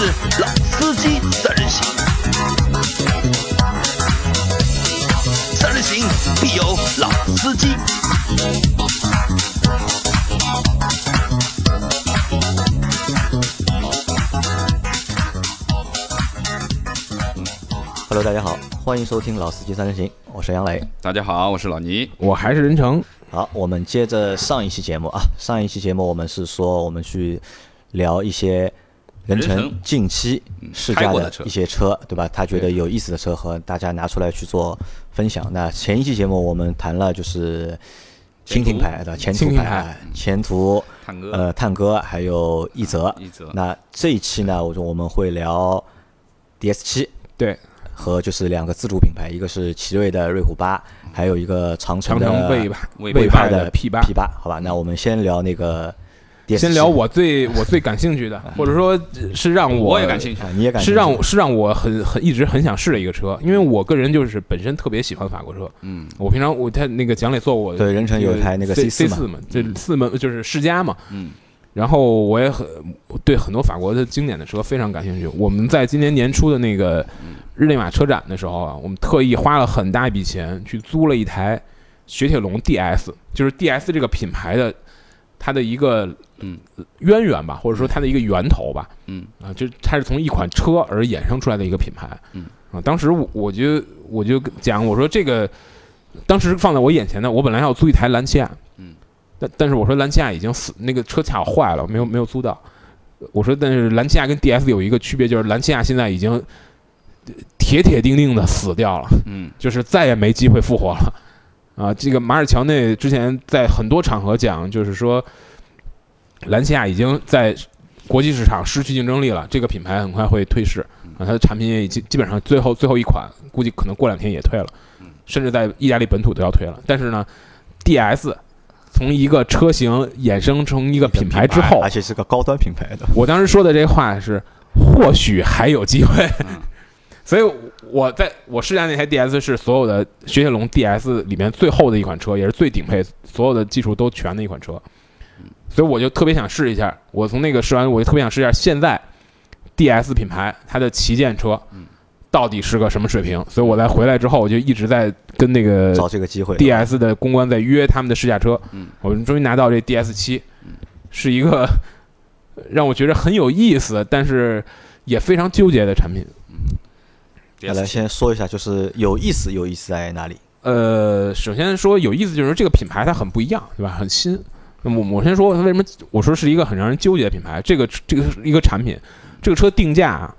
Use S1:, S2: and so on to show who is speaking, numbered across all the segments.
S1: 是老司机三人行，三人行必有老司机。
S2: Hello，大家好，欢迎收听《老司机三人行》，我是杨磊。
S3: 大家好，我是老倪。
S4: 我还是任成，
S2: 好，我们接着上一期节目啊，上一期节目我们是说我们去聊一些任成近期试驾的一些车，对吧？他觉得有意思的车和大家拿出来去做分享。那前一期节目我们谈了就是蜻蜓牌的前途
S4: 牌
S2: 牌、前途、
S3: 探戈
S2: 呃探戈还有奕泽。
S3: 奕泽
S2: 那这一期呢，我说我们会聊 DS 七。
S4: 对，
S2: 和就是两个自主品牌，一个是奇瑞的瑞虎八，还有一个长城的
S4: 魏派
S2: 的
S4: P 八
S2: P 八，好吧？那我们先聊那个 DS7。
S4: 先聊我最我最感兴趣的，或者说是让我
S3: 我也感兴趣
S2: 啊，你也感兴趣
S4: 是让我是让我很很一直很想试的一个车，因为我个人就是本身特别喜欢法国车。
S3: 嗯
S4: 我平常我他那个蒋磊做我
S2: 对任成有一台那个
S4: C
S2: C4
S4: 四嘛，这四门就是世嘉嘛。
S3: 嗯
S4: 然后我也很对很多法国的经典的车非常感兴趣。我们在今年年初的那个日内瓦车展的时候啊，我们特意花了很大一笔钱去租了一台雪铁龙 DS，就是 DS 这个品牌的它的一个
S3: 嗯
S4: 渊源吧，或者说它的一个源头吧。
S3: 嗯
S4: 啊，就它是从一款车而衍生出来的一个品牌。
S3: 嗯
S4: 啊，当时我我就我就讲我说这个，当时放在我眼前的，我本来要租一台兰奇亚，
S3: 嗯，
S4: 但但是我说兰奇亚已经死，那个车恰好坏了，没有没有租到。我说，但是兰奇亚跟 DS 有一个区别，就是兰奇亚现在已经铁铁钉钉的死掉了，
S3: 嗯
S4: 就是再也没机会复活了。啊，这个马尔乔内之前在很多场合讲，就是说，兰奇亚已经在国际市场失去竞争力了，这个品牌很快会退市啊，它的产品也已经基本上最后最后一款，估计可能过两天也退了，甚至在意大利本土都要退了。但是呢，DS 从一个车型衍生成一个品牌之后
S2: 而，且是个高端品牌的。
S4: 我当时说的这话是，或许还有机会。
S3: 嗯
S4: 所以我在我试驾那台 DS 是所有的雪铁龙 DS 里面最后的一款车，也是最顶配，所有的技术都全的一款车。所以我就特别想试一下。我从那个试完，我就特别想试一下现在 DS 品牌它的旗舰车到底是个什么水平。所以我在回来之后，我就一直在跟那个
S2: 找这个机会
S4: DS 的公关在约他们的试驾车，
S3: 嗯
S4: 我们终于拿到这 DS 七，是一个 让我觉得很有意思，但是也非常纠结的产品。
S2: 那来先说一下，就是有意思，有意思在哪里？
S4: 呃，首先说有意思，就是这个品牌它很不一样，对吧？很新。那么我先说它为什么我说是一个很让人纠结的品牌。这个这个是一个产品，这个车定价啊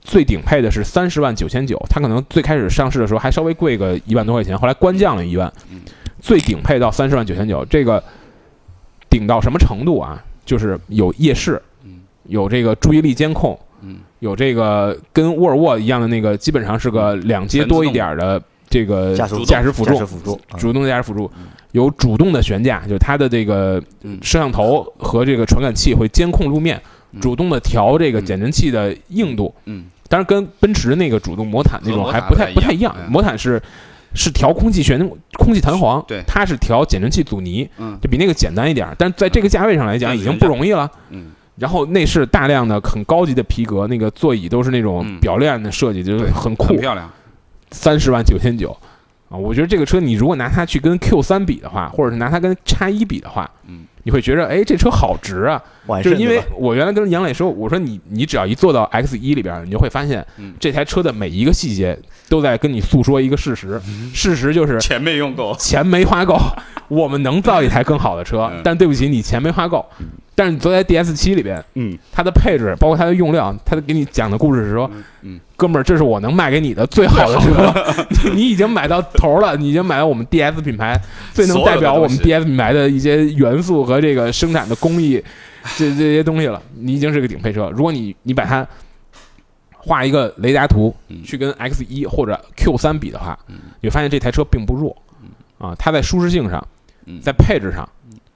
S4: 最顶配的是三十万九千九，它可能最开始上市的时候还稍微贵个一万多块钱，后来官降了一万，最顶配到三十万九千九，这个顶到什么程度啊？就是有夜视，有这个注意力监控，
S3: 嗯
S4: 有这个跟沃尔沃一样的那个，基本上是个两阶多一点儿的这个
S2: 驾驶
S4: 辅助，
S2: 驾驶辅助啊
S4: 主动的驾驶辅助，有主动的悬架，就是它的这个
S3: 嗯。
S4: 摄像头和这个传感器会监控路面，主动的调这个减震器的硬度。
S3: 嗯。
S4: 当然跟奔驰那个主动魔毯那种还不
S3: 太
S4: 不太一样魔毯是。是调空气悬、空气弹簧，
S3: 对。
S4: 它是调减震器阻尼，
S3: 嗯。
S4: 就比那个简单一点儿，但是在这个价位上来讲已经
S3: 嗯
S4: 不容易了。
S3: 嗯
S4: 然后内饰大量的很高级的皮革，那个座椅都是那种
S3: 嗯
S4: 表链的设计，就是很酷
S3: 很，漂亮。
S4: 三十万九千九啊！我觉得这个车你如果拿它去跟 Q 三比的话，或者是拿它跟叉一比的话，
S3: 嗯，
S4: 你会觉得哎这车好值啊！就是因为我原来跟杨磊说，我说你你只要一坐到 X 一里边，你就会发现
S3: 嗯
S4: 这台车的每一个细节都在跟你诉说一个事实，
S3: 嗯
S4: 事实就是
S3: 钱没用够。
S4: 钱没花够，我们能造一台更好的车
S3: 嗯，
S4: 但对不起，你钱没花够。但是你坐在 DS 七里边，
S3: 嗯，
S4: 它的配置包括它的用料，它给你讲的故事是说，
S3: 嗯，
S4: 哥们儿，这是我能卖给你的最好的车，你 你已经买到头了，你已经买到我们 DS 品牌最能代表我们 DS 品牌的一些元素和这个生产的工艺，这这些东西了，你已经是个顶配车。如果你你把它画一个雷达图
S3: 嗯
S4: 去跟 X 一或者 Q 三比的话，你会发现这台车并不弱，啊，它在舒适性上，
S3: 嗯
S4: 在配置上，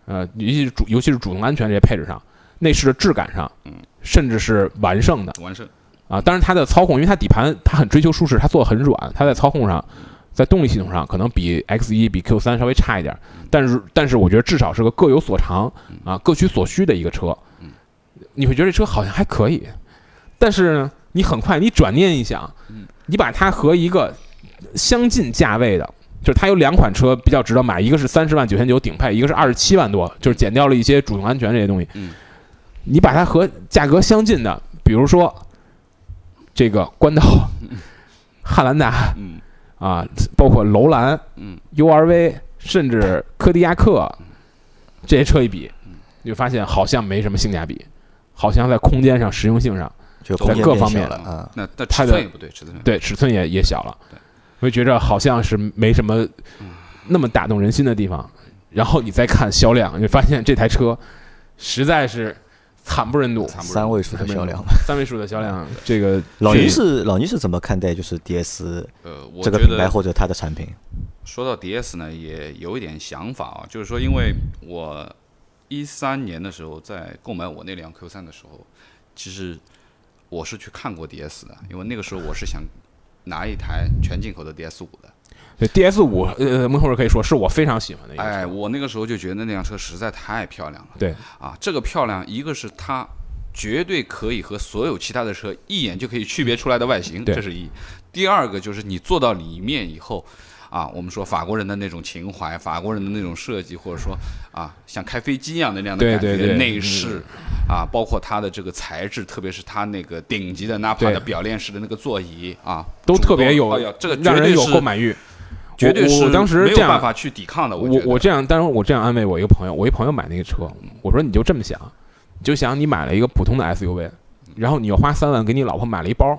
S4: 呃，尤其是主尤其是主动安全这些配置上，内饰的质感上，甚至是完胜的
S3: 完胜。
S4: 啊。当然，它的操控，因为它底盘它很追求舒适，它做的很软，它在操控上，在动力系统上可能比 X 一比 Q 三稍微差一点，但是但是我觉得至少是个各有所长啊，各取所需的一个车。你会觉得这车好像还可以，但是呢，你很快你转念一想，
S3: 嗯
S4: 你把它和一个相近价位的，就是它有两款车比较值得买，一个是三十万九千九顶配，一个是二十七万多，就是减掉了一些主动安全这些东西。
S3: 嗯
S4: 你把它和价格相近的，比如说这个关道、汉兰达
S3: 嗯
S4: 啊，包括楼兰、
S3: 嗯。
S4: URV，甚至柯迪亚克这些车一比，你就发现好像没什么性价比，好像在空间上、实用性上，在
S2: 就空间变
S4: 各方面
S2: 小了啊。
S3: 那那
S4: 它的
S3: 尺寸也不对，尺寸
S4: 对。尺寸也也小了
S3: 对，
S4: 我就觉着好像是没什么那么打动人心的地方。然后你再看销量，你发现这台车实在是惨不忍睹，
S2: 三位数的销量。
S4: 三位数的销量，这个
S2: 老倪是老倪是怎么看待就是 DS
S3: 呃，我
S2: 这个
S3: 觉得
S2: 品牌或者它的产品？
S3: 说到 DS 呢，也有一点想法啊，就是说，因为我一三年的时候在购买我那辆 Q 三的时候，其实我是去看过 DS 的，因为那个时候我是想拿一台全进口的 DS 五的。
S4: 对 DS 五，呃，幕后人可以说是我非常喜欢的一个车。
S3: 哎，我那个时候就觉得那辆车实在太漂亮了。
S4: 对
S3: 啊，这个漂亮，一个是它绝对可以和所有其他的车一眼就可以区别出来的外形，这是一；第二个就是你坐到里面以后。啊，我们说法国人的那种情怀，法国人的那种设计，或者说啊，像开飞机一样的那样的感觉，内饰啊，包括它的这个材质，特别是它那个顶级的纳帕
S4: 对
S3: 的表链式的那个座椅啊，
S4: 都特别有，
S3: 哎，这个
S4: 让人有购买欲。
S3: 绝对是
S4: 当时
S3: 没有办法去抵抗的。
S4: 我我这样，当然我这样安慰我一个朋友，我一朋友买那个车，我说你就这么想，你就想你买了一个普通的 SUV，然后你又花三万给你老婆买了一包，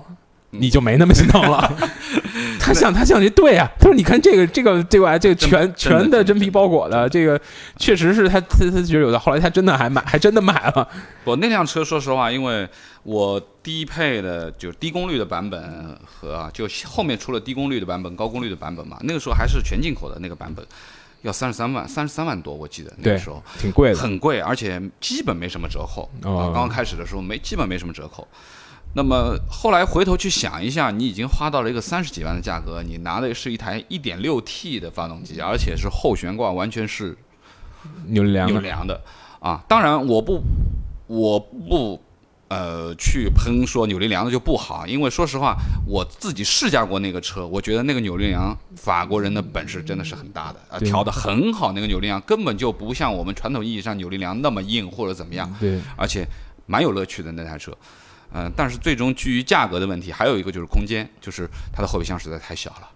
S4: 你就没那么心疼了。他想，他想这对啊，他说你看这个这个这个这个全全的
S3: 真
S4: 皮包裹的，这个确实是他他他觉得有的，后来他真的还买，还真的买了。
S3: 我那辆车，说实话，因为我低配的就是低功率的版本和啊就后面出了低功率的版本、高功率的版本嘛，那个时候还是全进口的那个版本，要三十三万，三十三万多，我记得那个时候
S4: 挺贵的，
S3: 很贵，而且基本没什么折扣。
S4: 哦
S3: 啊，刚刚开始的时候没基本没什么折扣。那么后来回头去想一下，你已经花到了一个三十几万的价格，你拿的是一台 1.6T 的发动机，而且是后悬挂完全是
S4: 扭力梁的，
S3: 扭梁的啊。当然，我不，我不，呃，去喷说扭力梁的就不好，因为说实话，我自己试驾过那个车，我觉得那个扭力梁，法国人的本事真的是很大的啊，调的很好，那个扭力梁根本就不像我们传统意义上扭力梁那么硬或者怎么样，
S4: 对，
S3: 而且蛮有乐趣的那台车。嗯、但是最终基于价格的问题，还有一个就是空间，就是它的后备箱实在太小了，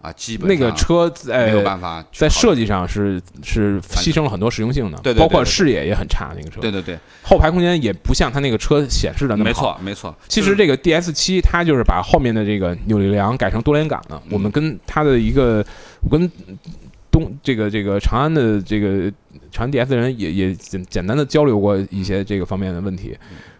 S3: 啊，基本
S4: 那个车在
S3: 没有办法
S4: 在设计上是是牺牲了很多实用性的，
S3: 对对对
S4: 包括视野也很差。那个车
S3: 对对对，
S4: 后排空间也不像它那个车显示的那么
S3: 没
S4: 好。
S3: 错没错。
S4: 其实这个 DS 七它就是把后面的这个扭力梁改成多连杆的。我们跟它的一个，我跟东这个这个长安的这个长安 DS 人也也简简单的交流过一些这个方面的问题，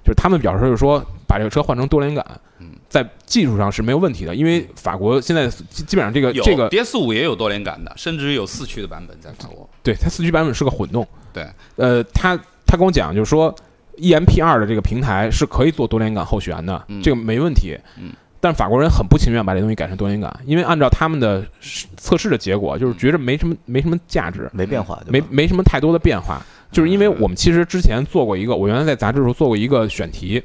S4: 就是他们表示就是说把这个车换成多连杆
S3: 嗯，
S4: 在技术上是没有问题的，因为法国现在基基本上这个
S3: 有
S4: 这个
S3: DS 五也有多连杆的，甚至有四驱的版本在法国。
S4: 对它四驱版本是个混动。
S3: 对，
S4: 呃，他他跟我讲，就是说 EMP 二的这个平台是可以做多连杆后悬的，
S3: 嗯
S4: 这个没问题。
S3: 嗯。
S4: 但法国人很不情愿把这东西改成多连杆，因为按照他们的试测试的结果，就是觉着没什么没什么价值，
S2: 没变化，
S4: 没？没什么太多的变化。就是因为我们其实之前做过一个，我原来在杂志的时候做过一个选题，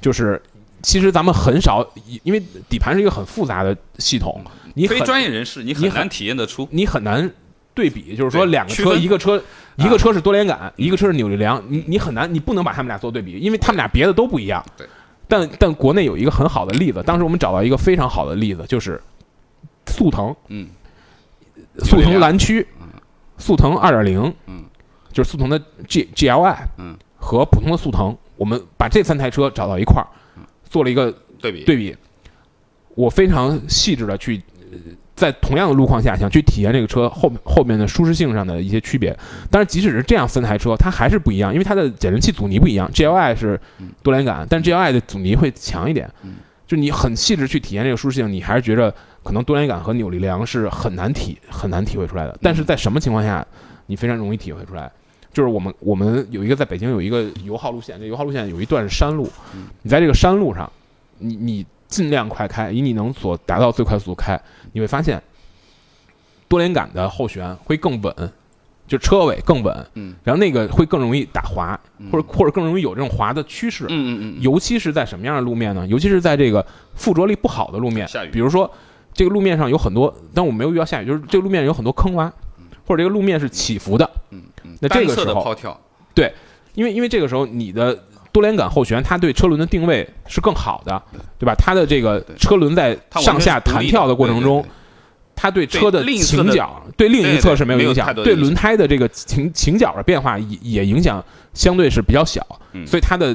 S4: 就是其实咱们很少，因为底盘是一个很复杂的系统，你
S3: 非专业人士你
S4: 你很
S3: 很难体验得出。
S4: 你很难对比，就是说两个车，一个车一个车是多连杆，一个车是扭力梁，你你很难，你不能把他们俩做对比，因为他们俩别的都不一样。
S3: 对。
S4: 但但国内有一个很好的例子，当时我们找到一个非常好的例子，就是速腾，
S3: 嗯，
S4: 速腾蓝驱
S3: 嗯，
S4: 速腾二点零，
S3: 嗯，
S4: 就是速腾的 G G L I，
S3: 嗯，
S4: 和普通的速腾，我们把这三台车找到一块儿，做了一个
S3: 对比
S4: 对比，我非常细致的去，呃在同样的路况下想去体验这个车后后面的舒适性上的一些区别。但是即使是这样三台车，它还是不一样，因为它的减震器阻尼不一样。GLI 是多连杆，但 GLI 的阻尼会强一点。就你很细致去体验这个舒适性，你还是觉着可能多连杆和扭力梁是很难体很难体会出来的。但是在什么情况下你非常容易体会出来？就是我们我们有一个在北京有一个油耗路线，这油耗路线有一段是山路，你在这个山路上，你你尽量快开，以你能所达到最快速度开，你会发现多连杆的后悬会更稳，就车尾更稳，
S3: 嗯，
S4: 然后那个会更容易打滑，或者或者更容易有这种滑的趋势，
S3: 嗯嗯嗯嗯，
S4: 尤其是在什么样的路面呢？尤其是在这个附着力不好的路面
S3: 下雨，
S4: 比如说这个路面上有很多，但我没有遇到下雨，就是这个路面有很多坑洼，或者这个路面是起伏的，
S3: 嗯嗯，
S4: 那这个时候
S3: 的抛跳，
S4: 因为因为这个时候你的多连杆后悬，它对车轮的定位是更好的，对吧？它的这个车轮在上下弹跳的过程中
S3: 对对，
S4: 它对车的倾角，对另一侧
S3: 是没有
S4: 影响对轮胎的这个倾倾角的变化也也影响相对是比较小，
S3: 嗯
S4: 所以它的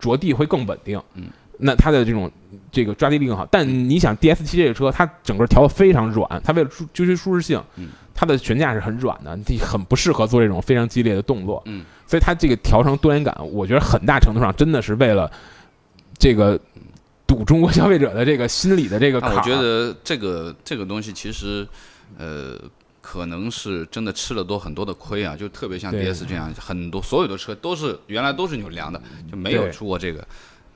S4: 着地会更稳定。
S3: 嗯，
S4: 那它的这种这个抓地力更好。但你想 DS 七这个车，它整个调的非常软，它为了追追求舒适性，
S3: 嗯
S4: 它的悬架是很软的，你很不适合做这种非常激烈的动作。
S3: 嗯，
S4: 所以它这个调成多连杆，我觉得很大程度上真的是为了这个堵中国消费者的这个心理的这个
S3: 我觉得这个这个东西其实，呃，可能是真的吃了多很多的亏啊，就特别像 DS 这样，很多所有的车都是原来都是扭梁的，就没有出过这个。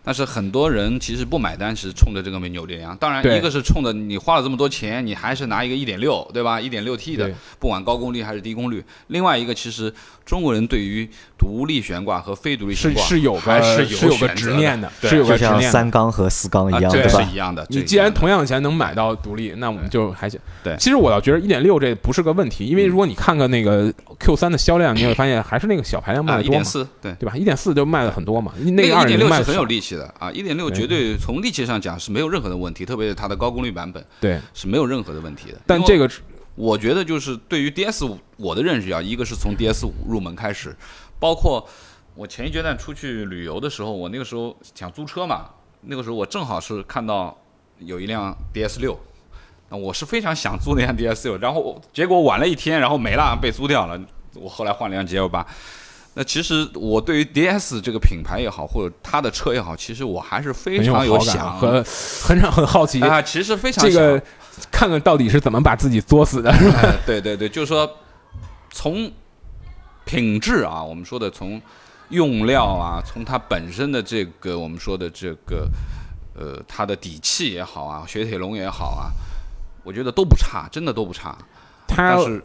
S3: 但是很多人其实不买单，是冲着这个没扭力梁。当然，一个是冲着你花了这么多钱，你还是拿一个一点六对吧一点六 T 的，不管高功率还是低功率。另外一个，其实中国人对于独立悬挂和非独立悬挂
S4: 是有
S3: 还
S4: 个
S3: 是
S4: 有个执念的，是有
S2: 就像
S4: 个执念的。
S2: 三缸和四缸一
S3: 啊，
S2: 样，对吧
S3: 这个是？一样的。
S4: 你既然
S3: 同样的
S4: 钱能买到独立，那我们就还行。
S3: 对
S4: 其实我倒觉得一点六这不是个问题，因为如果你看看那个 Q 三的销量，你会发现还是那个小排量卖
S3: 啊，
S4: 的多嘛
S3: 一点，四，对。
S4: 对吧？一点四就卖的很多嘛，那
S3: 那
S4: 个二点
S3: 六是很有力气的啊，一点六绝对从力气上讲是没有任何的问题，特别是它的高功率版本
S4: 对，
S3: 是没有任何的问题的。
S4: 但这个
S3: 我觉得就是对于 DS 五我的认识啊，一个是从 DS 五入门开始，包括我前一阶段出去旅游的时候，我那个时候想租车嘛，那个时候我正好是看到有一辆 DS 六。那我是非常想租那辆 DS 六，然后结果晚了一天，然后没了，被租掉了。我后来换了辆 GL 八。那其实我对于 DS 这个品牌也好，或者它的车也好，其实我还是非常
S4: 有
S3: 想
S4: 和很常 很好奇，
S3: 啊，其实非常
S4: 这个看看到底是怎么把自己作死的。
S3: 哎，对对对，就是说从品质啊，我们说的从用料啊，从它本身的这个我们说的这个呃它的底气也好啊，雪铁龙也好啊，我觉得都不差，真的都不差。
S4: 他
S3: 但是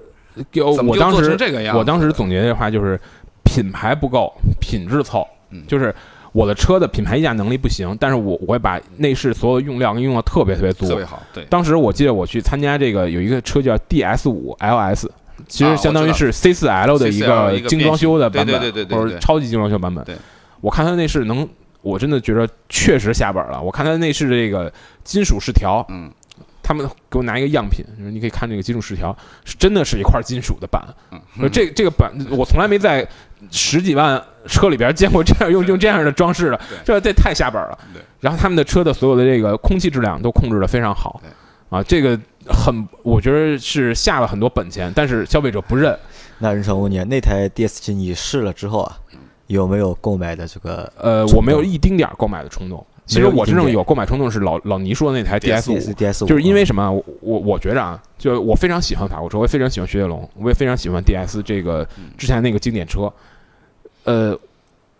S4: 给我
S3: 怎么就做
S4: 我当时
S3: 成这个样
S4: 我当时总结的话就是品牌不够，品质凑，
S3: 嗯
S4: 就是。我的车的品牌溢价能力不行，但是我我会把内饰所有的用料用的特别特别足，
S3: 特别好，对，
S4: 当时我记得我去参加这个有一个车叫 DS 五 LS，其
S3: 啊
S4: 实相当于是 C 四 L 的一
S3: 个
S4: 精装修的版本，
S3: 对对对对对
S4: 或者超级精装修版本。
S3: 对
S4: 我看它的内饰能，我真的觉得确实下本了。我看它的内饰这个金属饰条，
S3: 嗯，
S4: 他们给我拿一个样品，就是你可以看这个金属饰条，是真的是一块金属的板。
S3: 嗯
S4: 呃这这个板我从来没在十几万车里边见过这样用用这样的装饰的，这这太下本了
S3: 对。
S4: 然后他们的车的所有的这个空气质量都控制的非常好，啊，这个很我觉得是下了很多本钱，但是消费者不认。
S2: 那任成，我问你，那台 DS 七你试了之后啊，有没有购买的这个？
S4: 呃，我没有一丁点儿购买的冲动。其实我真正有购买冲动是老老倪说的那台 DS 五
S2: DS DS 五，
S4: 就是因为什么啊？我我我觉着啊，就我非常喜欢法国车，我也非常喜欢雪铁龙，我也非常喜欢 DS 这个之前那个经典车。呃，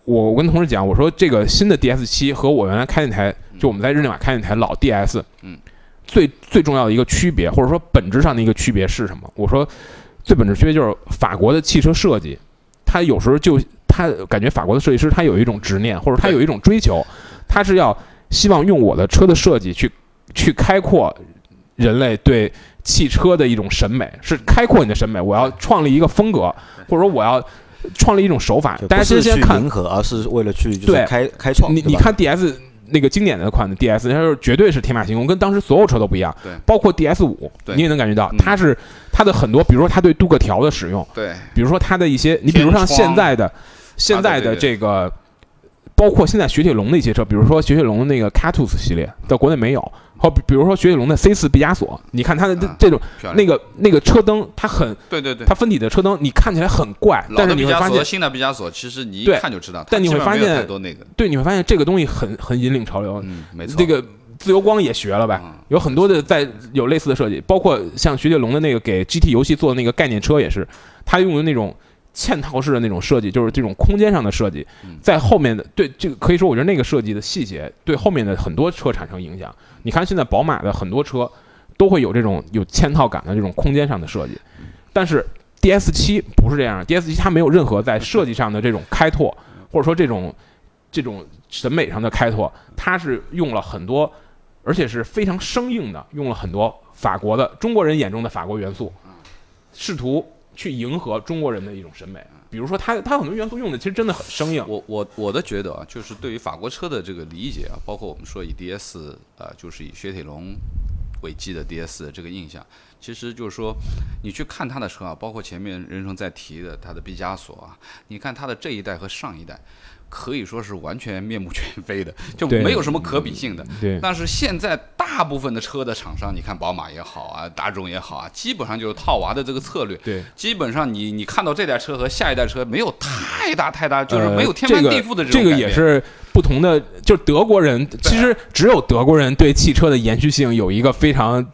S4: 我我跟同事讲，我说这个新的 DS 七和我原来开那台，就我们在日内瓦开那台老 DS，
S3: 嗯，
S4: 最最重要的一个区别，或者说本质上的一个区别是什么？我说最本质区别就是法国的汽车设计，它有时候就他感觉法国的设计师他有一种执念，或者他有一种追求，他是要希望用我的车的设计去去开阔人类对汽车的一种审美，是开阔你的审美。我要创立一个风格，或者说我要创立一种手法
S2: 就。
S4: 大家
S2: 不是
S4: 先先看
S2: 合，而是为了去就是
S4: 对
S2: 开开创。
S4: 你你看 DS 那个经典的款的 DS，它是绝对是天马行空，跟当时所有车都不一样。
S3: 对
S4: 包括 DS 五，你也能感觉到
S3: 嗯
S4: 它是它的很多，比如说它对镀铬条的使用，
S3: 对，
S4: 比如说它的一些，你比如像现在的现在的这个，包括现在雪铁龙的一些车，比如说雪铁龙的那个 Catus 系列，在国内没有，好比比如说雪铁龙的 C 四毕加索，你看它的这种那个那个车灯，它很
S3: 对对对，
S4: 它分体的车灯，你看起来很怪，但是你会发现，
S3: 新的毕加索，其实你一看就知道，
S4: 但你会发现
S3: 多那个，
S4: 对，你会发现这个东西很很引领潮流。
S3: 嗯，没错，
S4: 这个自由光也学了呗，
S3: 嗯
S4: 有很多的在有类似的设计，包括像雪铁龙的那个给 GT 游戏做的那个概念车也是，它用的那种嵌套式的那种设计，就是这种空间上的设计
S3: 嗯，
S4: 在后面的对这个可以说，我觉得那个设计的细节对后面的很多车产生影响。你看现在宝马的很多车都会有这种有嵌套感的这种空间上的设计，但是 DS 七不是这样，DS 七它没有任何在设计上的这种开拓，或者说这种这种审美上的开拓，它是用了很多，而且是非常生硬的，用了很多法国的中国人眼中的法国元素，试图去迎合中国人的一种审美。比如说它，它很多元素用的其实真的很生硬。
S3: 我我我的觉得啊，就是对于法国车的这个理解啊，包括我们说以 DS 呃，就是以雪铁龙为基的 DS 的这个印象，其实就是说，你去看它的车啊，包括前面任成在提的它的毕加索啊，你看它的这一代和上一代。可以说是完全面目全非的，就没有什么可比性的。
S4: 对
S3: 但是现在大部分的车的厂商，你看宝马也好啊，大众也好啊，基本上就是套娃的这个策略。
S4: 对，
S3: 基本上你你看到这台车和下一代车没有太大太大，就是没有
S4: 呃
S3: 天翻地覆的
S4: 这个。这个
S3: 这个
S4: 也是不同的，就是德国人，其实只有德国人对汽车的延续性有一个非常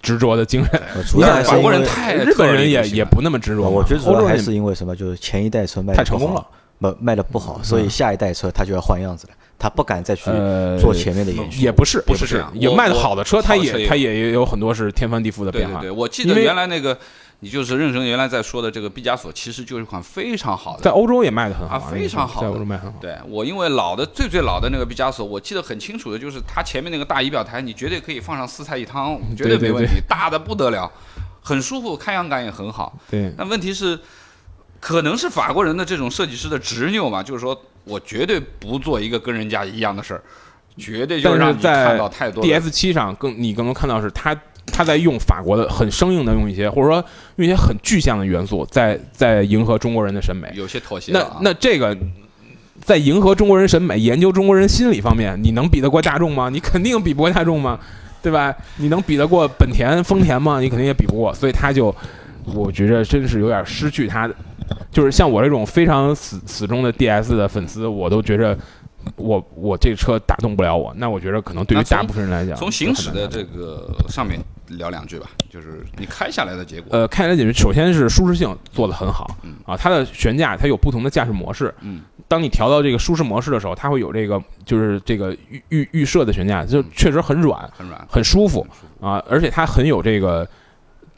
S4: 执着的精神，
S2: 呃主要还是
S3: 法国人太
S4: 日本人也也不那么执着。
S2: 我觉得主要还是因为什么？就是前一代车卖的
S4: 太成功了，
S2: 不卖的不好，所以下一代车它就要换样子了，他不敢再去
S4: 呃
S2: 做前面的延续。
S4: 也不是，
S3: 不是这样我
S4: 也卖的好的车，它
S3: 也
S4: 也它也有很多是天翻地覆的变化。
S3: 对对对，我记得原来那个，你就是任生原来在说的这个毕加索，其实就是一款非常好的
S4: 在欧洲也卖的很好
S3: 啊非常好
S4: 在欧洲卖得很好。
S3: 对我，因为老的最最老的那个毕加索，我记得很清楚的，就是它前面那个大仪表台，你绝对可以放上四菜一汤，绝
S4: 对对
S3: 没问题，大的不得了，很舒服，开扬感也很好。
S4: 对
S3: 但问题是，可能是法国人的这种设计师的执拗嘛，就是说我绝对不做一个跟人家一样的事儿，绝对就
S4: 但
S3: 让你看到太多
S4: DS 七上更你更能看到是他他在用法国的很生硬的用一些或者说用一些很具象的元素，在在迎合中国人的审美。
S3: 有些妥协
S4: 那。那这个在迎合中国人审美、研究中国人心理方面，你能比得过大众吗？你肯定比不过大众吗？对吧？你能比得过本田、丰田吗？你肯定也比不过，所以他就，我觉着真是有点失去他的，就是像我这种非常死死忠的 DS 的粉丝，我都觉着我我这个车打动不了我。那我觉得可能对于大部分人来讲，
S3: 从行驶的这个上面聊两句吧，就是你开下来的结果。
S4: 呃，开下来解决，首先是舒适性做得很好
S3: 嗯
S4: 啊，它的悬架它有不同的驾驶模式，
S3: 嗯，
S4: 当你调到这个舒适模式的时候，它会有这个就是这个预预预设的悬架，就确实很软，
S3: 很软，
S4: 很舒服。啊，而且它很有这个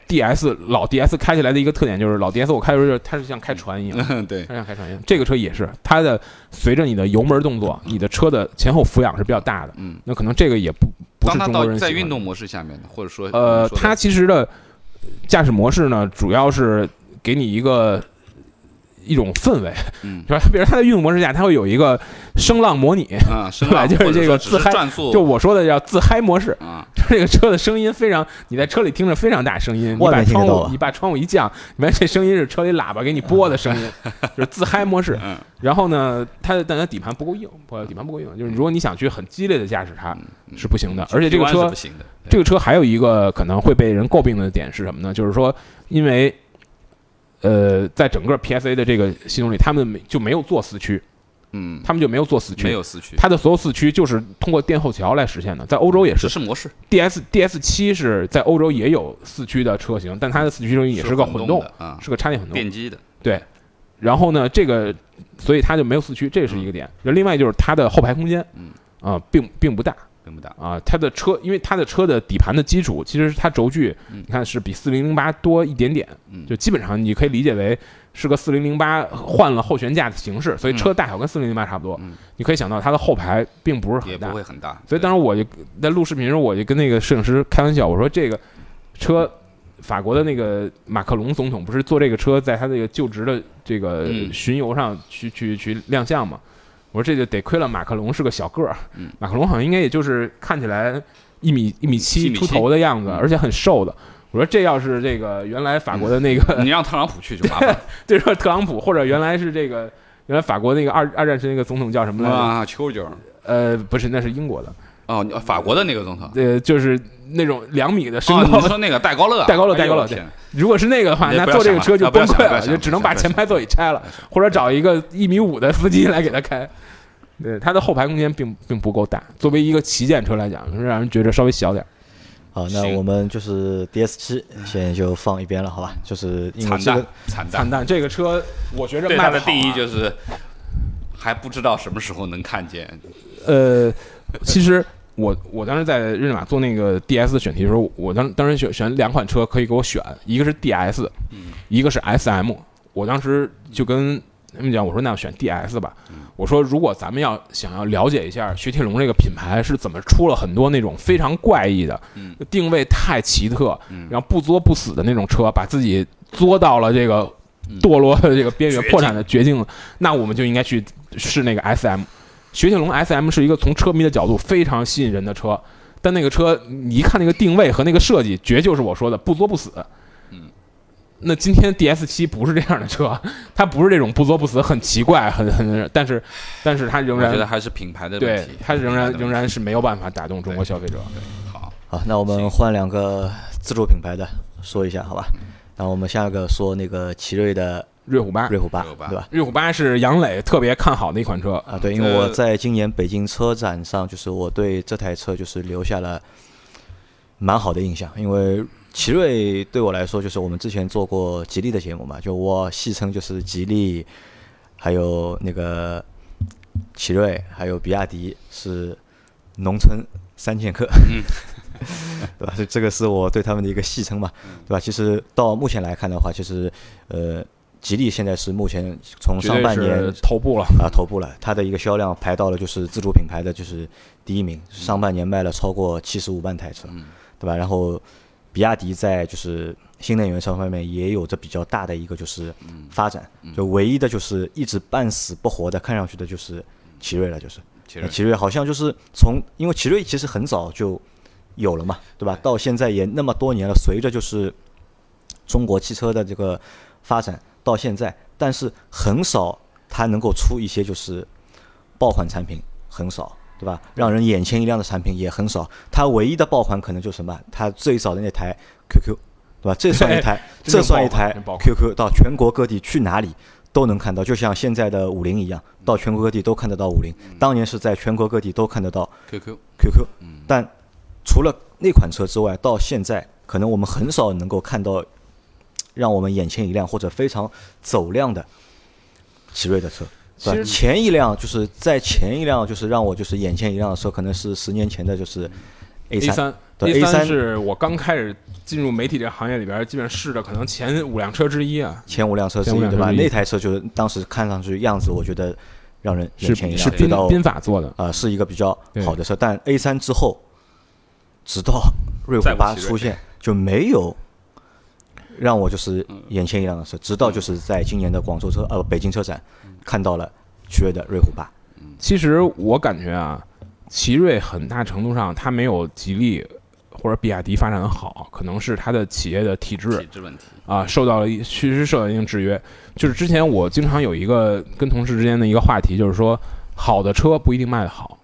S4: DS 老 DS 开起来的一个特点，就是老 DS 我开的时候它是像开船一样，
S3: 嗯，对，
S4: 它像开船一样。这个车也是，它的随着你的油门动作，你的车的前后俯仰是比较大的，
S3: 嗯，
S4: 那可能这个也不不是中国人
S3: 在运动模式下面的，或者说
S4: 呃，它其实的驾驶模式呢，主要是给你一个一种氛围，
S3: 嗯
S4: 是吧？比如它的运动模式下，它会有一个声浪模拟，
S3: 啊，声
S4: 对吧
S3: 浪
S4: 就是这个自嗨，就我说的叫自嗨模式。
S3: 啊，
S4: 这个车的声音非常，你在车里听着非常大声音，你把窗户你把窗户一降，你看这声音是车里喇叭给你播的声音，就是自嗨模式。
S3: 嗯
S4: 然后呢，它的但它底盘不够硬，不底盘不够硬，就是如果你想去很激烈的驾驶它
S3: 嗯
S4: 是不行的，而且这个车这个车还有一个可能会被人诟病的点是什么呢？就是说，因为呃，在整个 PSA 的这个系统里，他们没就没有做四驱，
S3: 嗯，
S4: 他们就没有做四驱，
S3: 没有四驱，
S4: 它的所有四驱就是通过电后桥来实现的，在欧洲也是。
S3: 只是模式
S4: ，DS DS 七是在欧洲也有四驱的车型，但它的四驱车型也是个混动
S3: 的，啊，
S4: 是个插电混动。
S3: 电机的，
S4: 对，然后呢，这个所以它就没有四驱，这是一个点。那另外就是它的后排空间，
S3: 嗯。
S4: 啊，并并不大
S3: 并不大，
S4: 啊。它的车，因为它的车的底盘的基础，其实它轴距，
S3: 嗯
S4: 你看是比四零零八多一点点，
S3: 嗯
S4: 就基本上你可以理解为是个四零零八换了后悬架的形式，所以车大小跟四零零八差不多。
S3: 嗯
S4: 你可以想到它的后排并不是很大，
S3: 不会很大，
S4: 所以当时我就在录视频的时候，我就跟那个摄影师开玩笑，我说这个车，法国的那个马克龙总统不是坐这个车在他这个就职的这个
S3: 嗯
S4: 巡游上去、去去亮相嘛？我说这就得亏了马克龙是个小个儿，
S3: 嗯
S4: 马克龙好像应该也就是看起来一米一米七出头的样子，
S3: 嗯
S4: 而且很瘦的。我说这要是这个原来法国的那个，
S3: 你让特朗普去就麻烦了
S4: 对说特朗普，或者原来是这个原来法国那个二二战时那个总统叫什么来着？
S3: 啊，丘九，
S4: 呃，不是，那是英国的。
S3: 哦，法国的那个总统，
S4: 呃，就是那种两米的身
S3: 哦，
S4: 高。
S3: 你说那个戴高乐啊，
S4: 戴高乐戴高乐如果是那个的话，
S3: 也
S4: 那坐这个车就崩溃了，就只能把前排座椅拆了，或者找一个一米五的司机来给他开。对，它的后排空间并并不够大，作为一个旗舰车来讲，让人觉得稍微小点儿。
S2: 好，那我们就是 DS 七，现在就放一边了，好吧？就是因为
S3: 惨淡
S2: 这个，
S3: 惨淡。
S4: 惨淡，这个车我觉着
S3: 卖的
S4: 卖得好啊
S3: 定义就是还不知道什么时候能看见。
S4: 呃，其实我我当时在日内瓦做那个 DS 的选题的时候，我当当时选选两款车可以给我选，一个是 DS，一个是 SM。我当时就跟他们讲，我说那我选 DS 吧。我说如果咱们要想要了解一下雪铁龙这个品牌是怎么出了很多那种非常怪异的、
S3: 嗯
S4: 定位太奇特，
S3: 嗯
S4: 然后不作不死的那种车，把自己作到了这个
S3: 嗯
S4: 堕落的这个边缘、破产的绝境了，那我们就应该去试那个 SM。雪铁龙 SM 是一个从车迷的角度非常吸引人的车，但那个车你一看那个定位和那个设计，绝就是我说的不作不死。
S3: 嗯，
S4: 那今天 DS 七不是这样的车，它不是这种不作不死，很奇怪，很很，但是但是它仍然
S3: 我觉得还是品牌的问
S4: 对
S3: 题，
S4: 它仍然仍然是没有办法打动中国消费者。
S3: 好。
S2: 好，那我们换两个自主品牌的说一下，好吧？那我们下一个说那个奇瑞的
S4: 瑞虎八，
S2: 瑞虎八，对吧？
S4: 瑞虎八是杨磊特别看好的一款车，
S2: 啊，对，因为我在今年北京车展上，就是我对这台车就是留下了蛮好的印象，因为奇瑞对我来说，就是我们之前做过吉利的节目嘛，就我戏称就是吉利，还有那个奇瑞，还有比亚迪是农村三剑客，嗯 对吧？这这个是我对他们的一个戏称嘛，对吧？其实到目前来看的话，其实呃，吉利现在是目前从上半年
S4: 头部了。
S2: 啊头部了，它的一个销量排到了就是自主品牌的就是第一名，上半年卖了超过七十五万台车，对吧？然后比亚迪在就是新能源车方面也有着比较大的一个就是发展，就唯一的就是一直半死不活的，看上去的就是奇瑞了，就是
S3: 奇瑞
S2: 奇瑞好像就是从因为奇瑞其实很早就有了嘛，对吧？到现在也那么多年了，随着就是中国汽车的这个发展到现在，但是很少它能够出一些就是爆款产品，很少，对吧？让人眼前一亮的产品也很少。它唯一的爆款可能就是什么？它最早的那台 QQ，对吧？这算 一台，这算一台 QQ，到全国各地去哪里都能看到，就像现在的五菱一样，到全国各地都看得到五菱。当年是在全国各地都看得到 QQ，QQ，但除了那款车之外，到现在可能我们很少能够看到让我们眼前一亮或者非常走量的奇瑞的车。对吧
S4: 其实
S2: 前一辆就是在前一辆就是让我就是眼前一亮的车，可能是十年前的就是 A 三
S4: ，A 三
S2: A3
S4: 是我刚开始进入媒体这个行业里边，基本上试的可能前五辆车之一啊，
S2: 前五辆车之一，对吧？那台车就是当时看上去样子，我觉得让人眼前一亮，
S4: 是宾
S2: 觉得
S4: 宾法做的。
S2: 啊、是一个比较好的车。但 A 三之后，直到瑞虎八出现，就没有让我就是
S3: 嗯
S2: 眼前一亮的车。直到就是在今年的广州车呃北京车展看到了奇瑞的瑞虎八。
S4: 其实我感觉啊，奇瑞很大程度上它没有吉利或者比亚迪发展的好，可能是它的企业的体制
S3: 体制问题。
S4: 啊受到了一确实受到一定制约。就是之前我经常有一个跟同事之间的一个话题，就是说好的车不一定卖得好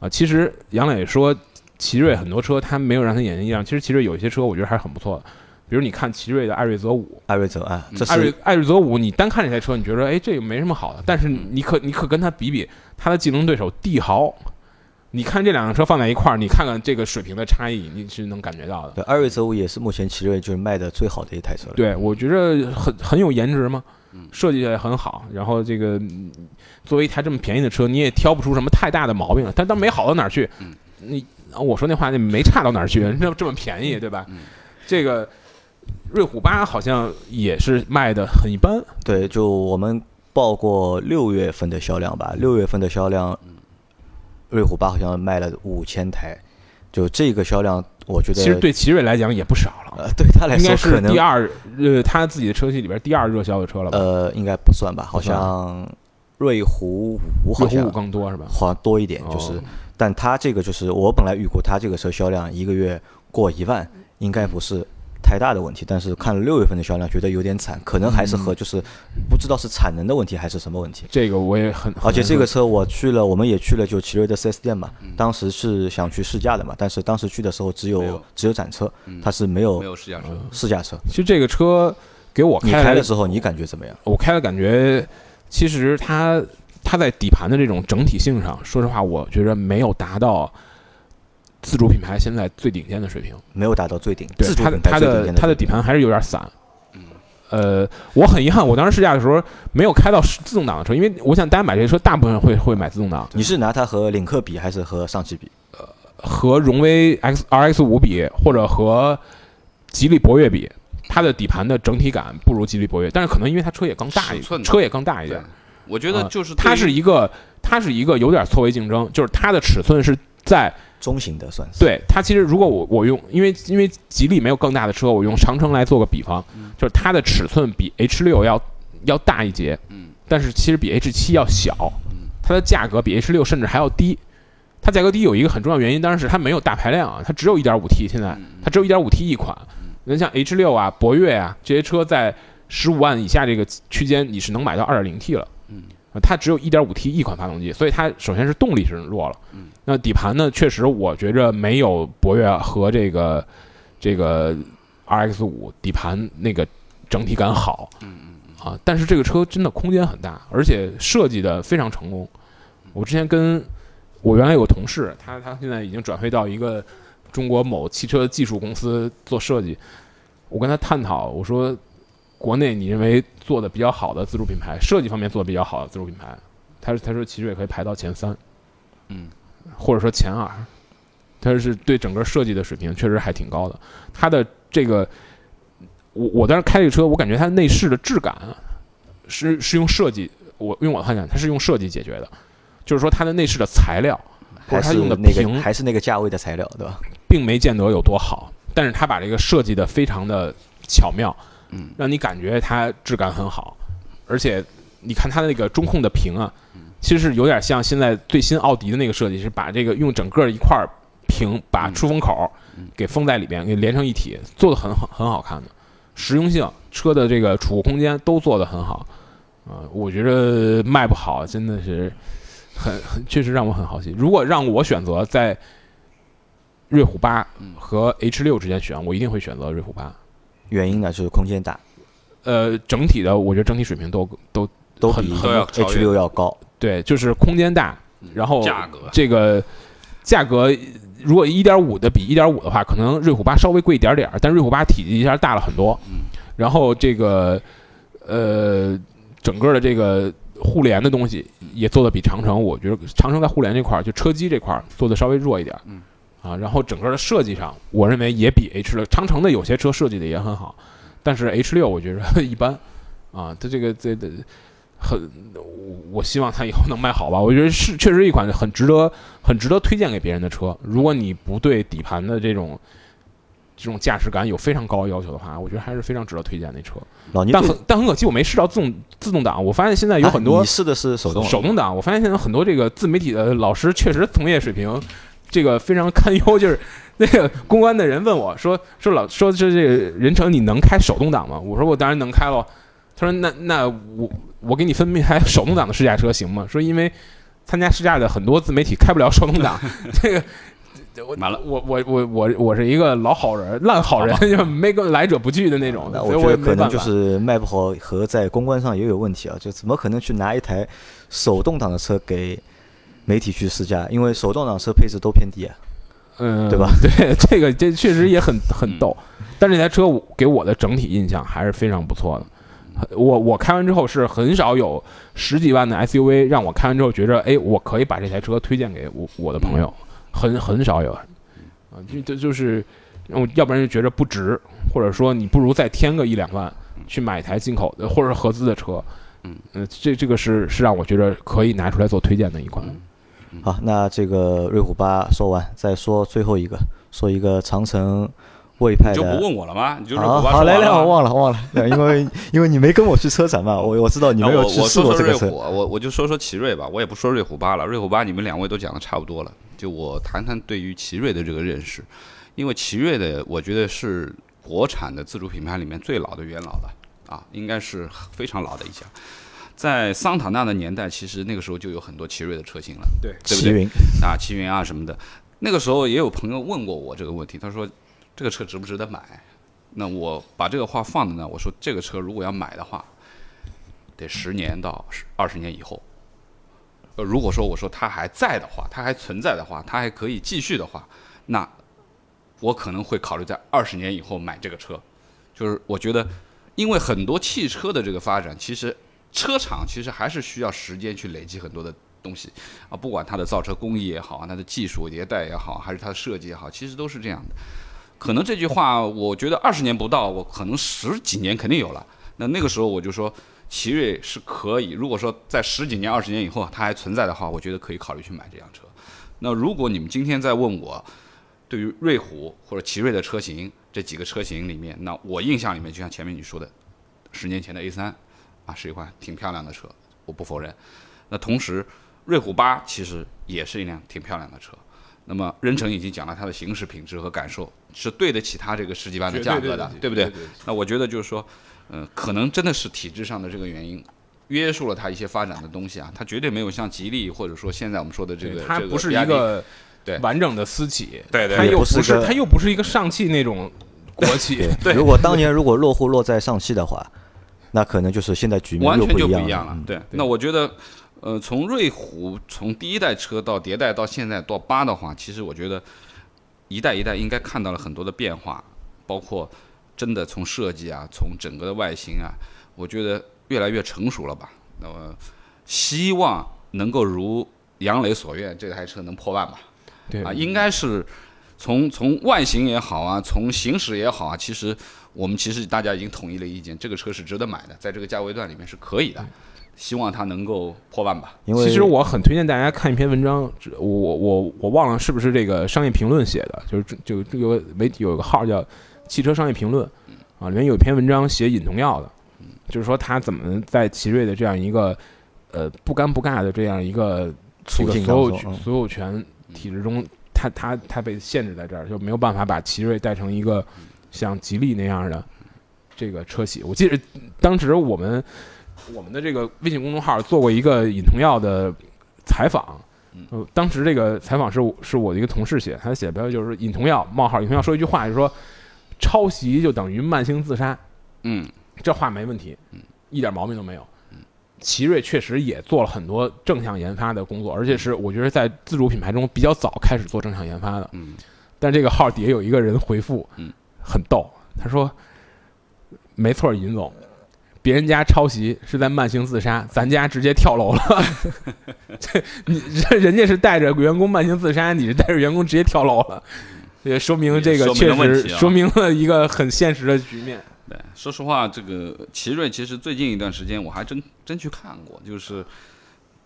S4: 啊。其实杨磊说奇瑞很多车他没有让他眼睛一亮，其实奇瑞有一些车我觉得还是很不错的。比如你看奇瑞的艾瑞泽五，
S2: 艾瑞泽啊，这
S4: 艾瑞艾瑞泽五，你单看这台车，你觉得哎这个没什么好的，但是你可你可跟它比比，它的竞争对手帝豪，你看这两辆车放在一块儿，你看看这个水平的差异，你是能感觉到的。
S2: 对艾瑞泽五也是目前奇瑞就是卖的最好的一台车了。
S4: 对，我觉得很很有颜值嘛，设计也很好，然后这个嗯作为一台这么便宜的车，你也挑不出什么太大的毛病来，但但没好到哪儿去。你我说那话，那没差到哪儿去，那这么便宜，对吧？这个瑞虎八好像也是卖的很一般，
S2: 对，就我们报过六月份的销量吧，六月份的销量，瑞虎八好像卖了五千台，就这个销量，我觉得
S4: 其实对奇瑞来讲也不少了，
S2: 呃对他来
S4: 应该是
S2: 说可能
S4: 第二呃他自己的车系里边第二热销的车了吧？
S2: 呃应该不算吧，好像瑞虎五好像
S4: 更多是吧？
S2: 好像多一点，就是
S4: 哦，
S2: 但它这个就是我本来预估它这个车销量一个月过一万，应该不是太大的问题，但是看了六月份的销量，觉得有点惨，可能还是和就是不知道是产能的问题还是什么问题。
S4: 这个我也很，
S2: 而且这个车我去了，我们也去了，就奇瑞的 4S 店嘛。当时是想去试驾的嘛，但是当时去的时候只
S3: 有
S2: 只有展车，它是没有
S3: 没有试驾车，
S2: 试驾车。
S4: 其实这个车给我
S2: 你
S4: 开来
S2: 开了之后，你感觉怎么样？
S4: 我开的感觉，其实它它在底盘的这种整体性上，说实话，我觉得没有达到自主品牌现在最顶尖的水平。
S2: 没有达到最顶，
S4: 对它的它的它的底盘还是有点散。呃，我很遗憾，我当时试驾的时候没有开到自动挡的车，因为我想大家买这个车，大部分会会买自动挡，
S2: 你是拿它和领克比，还是和上汽比？
S4: 呃和荣威 X R X 五比，或者和吉利博越比，它的底盘的整体感不如吉利博越，但是可能因为它车也更大一点，车也更大一点。，
S3: 我觉得
S4: 啊
S3: 就是
S4: 它是一个，它是一个有点错位竞争，就是它的尺寸是在
S2: 中型的算是。
S4: 对它其实如果我我用，因为因为吉利没有更大的车，我用长城来做个比方，就是它的尺寸比 H 六要要大一截，
S3: 嗯，
S4: 但是其实比 H 七要小，它的价格比 H 六甚至还要低。它价格低有一个很重要原因，当然是它没有大排量啊，它只有 1.5T，现在它只有 1.5T 一款。那像 H 六啊、博越啊这些车在十五万以下这个区间，你是能买到 2.0T 了。它只有 1.5T 一款发动机，所以它首先是动力是弱了。
S3: 嗯，
S4: 那底盘呢，确实我觉着没有博越和这个这个 RX 五底盘那个整体感好。
S3: 嗯嗯
S4: 啊，但是这个车真的空间很大，而且设计的非常成功。我之前跟我原来有个同事，他他现在已经转会到一个中国某汽车技术公司做设计。我跟他探讨，我说国内你认为做的比较好的自主品牌，设计方面做的比较好的自主品牌，他说他说奇瑞可以排到前三，
S3: 嗯，
S4: 或者说前二。他是对整个设计的水平确实还挺高的。它的这个，我我当时开这个车，我感觉它内饰的质感啊是是用设计，我用我的话讲，它是用设计解决的，就是说它的内饰的材料或
S2: 还是
S4: 者它用的
S2: 那个还是那个价位的材料，对吧？
S4: 并没见得有多好，但是它把这个设计的非常的巧妙，
S3: 嗯，
S4: 让你感觉它质感很好，而且你看它那个中控的屏啊，其实是有点像现在最新奥迪的那个设计，是把这个用整个一块屏把出风口给封在里边，给连成一体，做的很好，很好看的，实用性、车的这个储物空间都做的很好，啊、我觉得卖不好真的是很很确实让我很好奇。如果让我选择在瑞虎八和 H 六之间选，我一定会选择瑞虎八。
S2: 原因呢就是空间大，
S4: 呃，整体的我觉得整体水平都都
S2: 都比
S4: 很很
S3: 都要
S2: H
S3: 越
S2: 六要高。
S4: 对，就是空间大，然后
S3: 价格
S4: 这个价格如果一点五的比一点五的话，可能瑞虎八稍微贵一点点儿，但瑞虎八体积一下大了很多。
S3: 嗯，
S4: 然后这个呃，整个的这个互联的东西也做的比长城，我觉得长城在互联这块儿，就车机这块儿做的稍微弱一点。
S3: 嗯，
S4: 啊，然后整个的设计上，我认为也比 H 六长城的有些车设计的也很好，但是 H 六我觉得 一般。啊，它这个这这很，我我希望它以后能卖好吧。我觉得是确实一款很值得、很值得推荐给别人的车。如果你不对底盘的这种这种驾驶感有非常高的要求的话，我觉得还是非常值得推荐那车。但很但很可惜，我没试到自动自动挡。我发现现在有
S2: 啊
S4: 很多
S2: 你试的是手动
S4: 手动挡，我发现现在很多这个自媒体的老师确实从业水平这个非常堪忧。就是那个公关的人问我说说老说这这个任成你能开手动挡吗？我说我当然能开喽。他说那那我我给你分配台手动挡的试驾车行吗？说因为参加试驾的很多自媒体开不了手动挡，这个。我
S3: 完了
S4: 我我我我我是一个老好人，烂好人，就没跟来者不拒的那种，
S2: 那
S4: 所以我
S2: 觉得可能。就是卖不好和在公关上也有问题啊，就怎么可能去拿一台手动挡的车给媒体去试驾？因为手动挡车配置都偏低啊。
S4: 嗯，
S2: 对吧？
S4: 对，这个这确实也很 很逗，但是这台车我给我的整体印象还是非常不错的。我我开完之后是很少有十几万的 SUV 让我开完之后觉着，哎，我可以把这台车推荐给我我的朋友，很很少有，啊，就就就是，我要不然就觉着不值，或者说你不如再添个一两万去买一台进口的或者是合资的车，
S3: 嗯
S4: 呃，这这个是是让我觉得可以拿出来做推荐的一款。
S2: 好，那这个瑞虎八说完，再说最后一个，说一个长城魏派的。
S3: 你就不问我了吗？你就是
S2: 好
S3: 我把
S2: 好来来，我忘了忘了，因为因为你没跟我去车展嘛，我我知道你没有去过这个车
S3: 说瑞虎，。我我就说说奇瑞吧，我也不说瑞虎八了，瑞虎八你们两位都讲的差不多了，就我谈谈对于奇瑞的这个认识，因为奇瑞的我觉得是国产的自主品牌里面最老的元老了啊，应该是非常老的一家。在桑塔纳的年代，其实那个时候就有很多奇瑞的车型了，
S4: 对
S3: 对不对？
S2: 奇云，
S3: 啊，奇云啊什么的。那个时候也有朋友问过我这个问题，他说这个车值不值得买？那我把这个话放在那，我说这个车如果要买的话，得十年到二十年以后。呃，如果说我说它还在的话，它还存在的话，它还可以继续的话，那我可能会考虑在二十年以后买这个车。就是我觉得，因为很多汽车的这个发展，其实车厂其实还是需要时间去累积很多的东西啊，不管它的造车工艺也好，它的技术迭代也好，还是它的设计也好，其实都是这样的。可能这句话，我觉得二十年不到，我可能十几年肯定有了。那那个时候我就说，奇瑞是可以。如果说在十几年、二十年以后它还存在的话，我觉得可以考虑去买这辆车。那如果你们今天在问我，对于瑞虎或者奇瑞的车型这几个车型里面，那我印象里面就像前面你说的，十年前的 A 三啊是一款挺漂亮的车，我不否认。那同时，瑞虎八其实也是一辆挺漂亮的车。那么任成已经讲了它的行驶品质和感受是对得起它这个十几万的价格的，对不对？那我觉得就是说，嗯、可能真的是体制上的这个原因。约束了它一些发展的东西啊，它绝对没有像吉利或者说现在我们说的这个，
S4: 它不是一个
S3: 对
S4: 完整的私企，
S3: 对对
S4: 它又不是它又不是一个上汽那种国企，
S3: 对
S2: 如果当年如果落户落在上汽的话，那可能就是现在局面
S3: 完全就不一样了。
S2: 嗯
S3: 对，那我觉得，呃，从瑞虎从第一代车到迭代到现在到八的话，其实我觉得一代一代应该看到了很多的变化，包括真的从设计啊，从整个的外形啊，我觉得越来越成熟了吧。那么希望能够如杨磊所愿，这台车能破万吧。
S4: 对
S3: 啊，应该是从从外形也好啊，从行驶也好啊，其实我们其实大家已经统一了意见，这个车是值得买的，在这个价位段里面是可以的。希望它能够破万吧。
S2: 因为
S4: 其实我很推荐大家看一篇文章，我我我我忘了是不是这个商业评论写的，就是就这个媒体有个号叫汽车商业评论啊，里面有一篇文章写尹同耀的，就是说他怎么在奇瑞的这样一个呃不尴不尬的这样一个所有所有权体制中，他他他被限制在这儿，就没有办法把奇瑞带成一个像吉利那样的这个车企。我记得当时我们我们的这个微信公众号做过一个尹同耀的采访。呃，当时这个采访是是我的一个同事写，他写的标题就是尹同耀冒号尹同耀说一句话，就是说抄袭就等于慢性自杀，
S3: 嗯，
S4: 这话没问题，一点毛病都没有。奇瑞确实也做了很多正向研发的工作，而且是我觉得在自主品牌中比较早开始做正向研发的。
S3: 嗯，
S4: 但这个号底下有一个人回复，
S3: 嗯，
S4: 很逗，他说：“没错，尹总，别人家抄袭是在慢性自杀，咱家直接跳楼了。这你这人家是带着员工慢性自杀，你是带着员工直接跳楼了。”也说明这个确实说明了一个很现实的局面。
S3: 对，说实话，这个奇瑞其实最近一段时间我还真真去看过，就是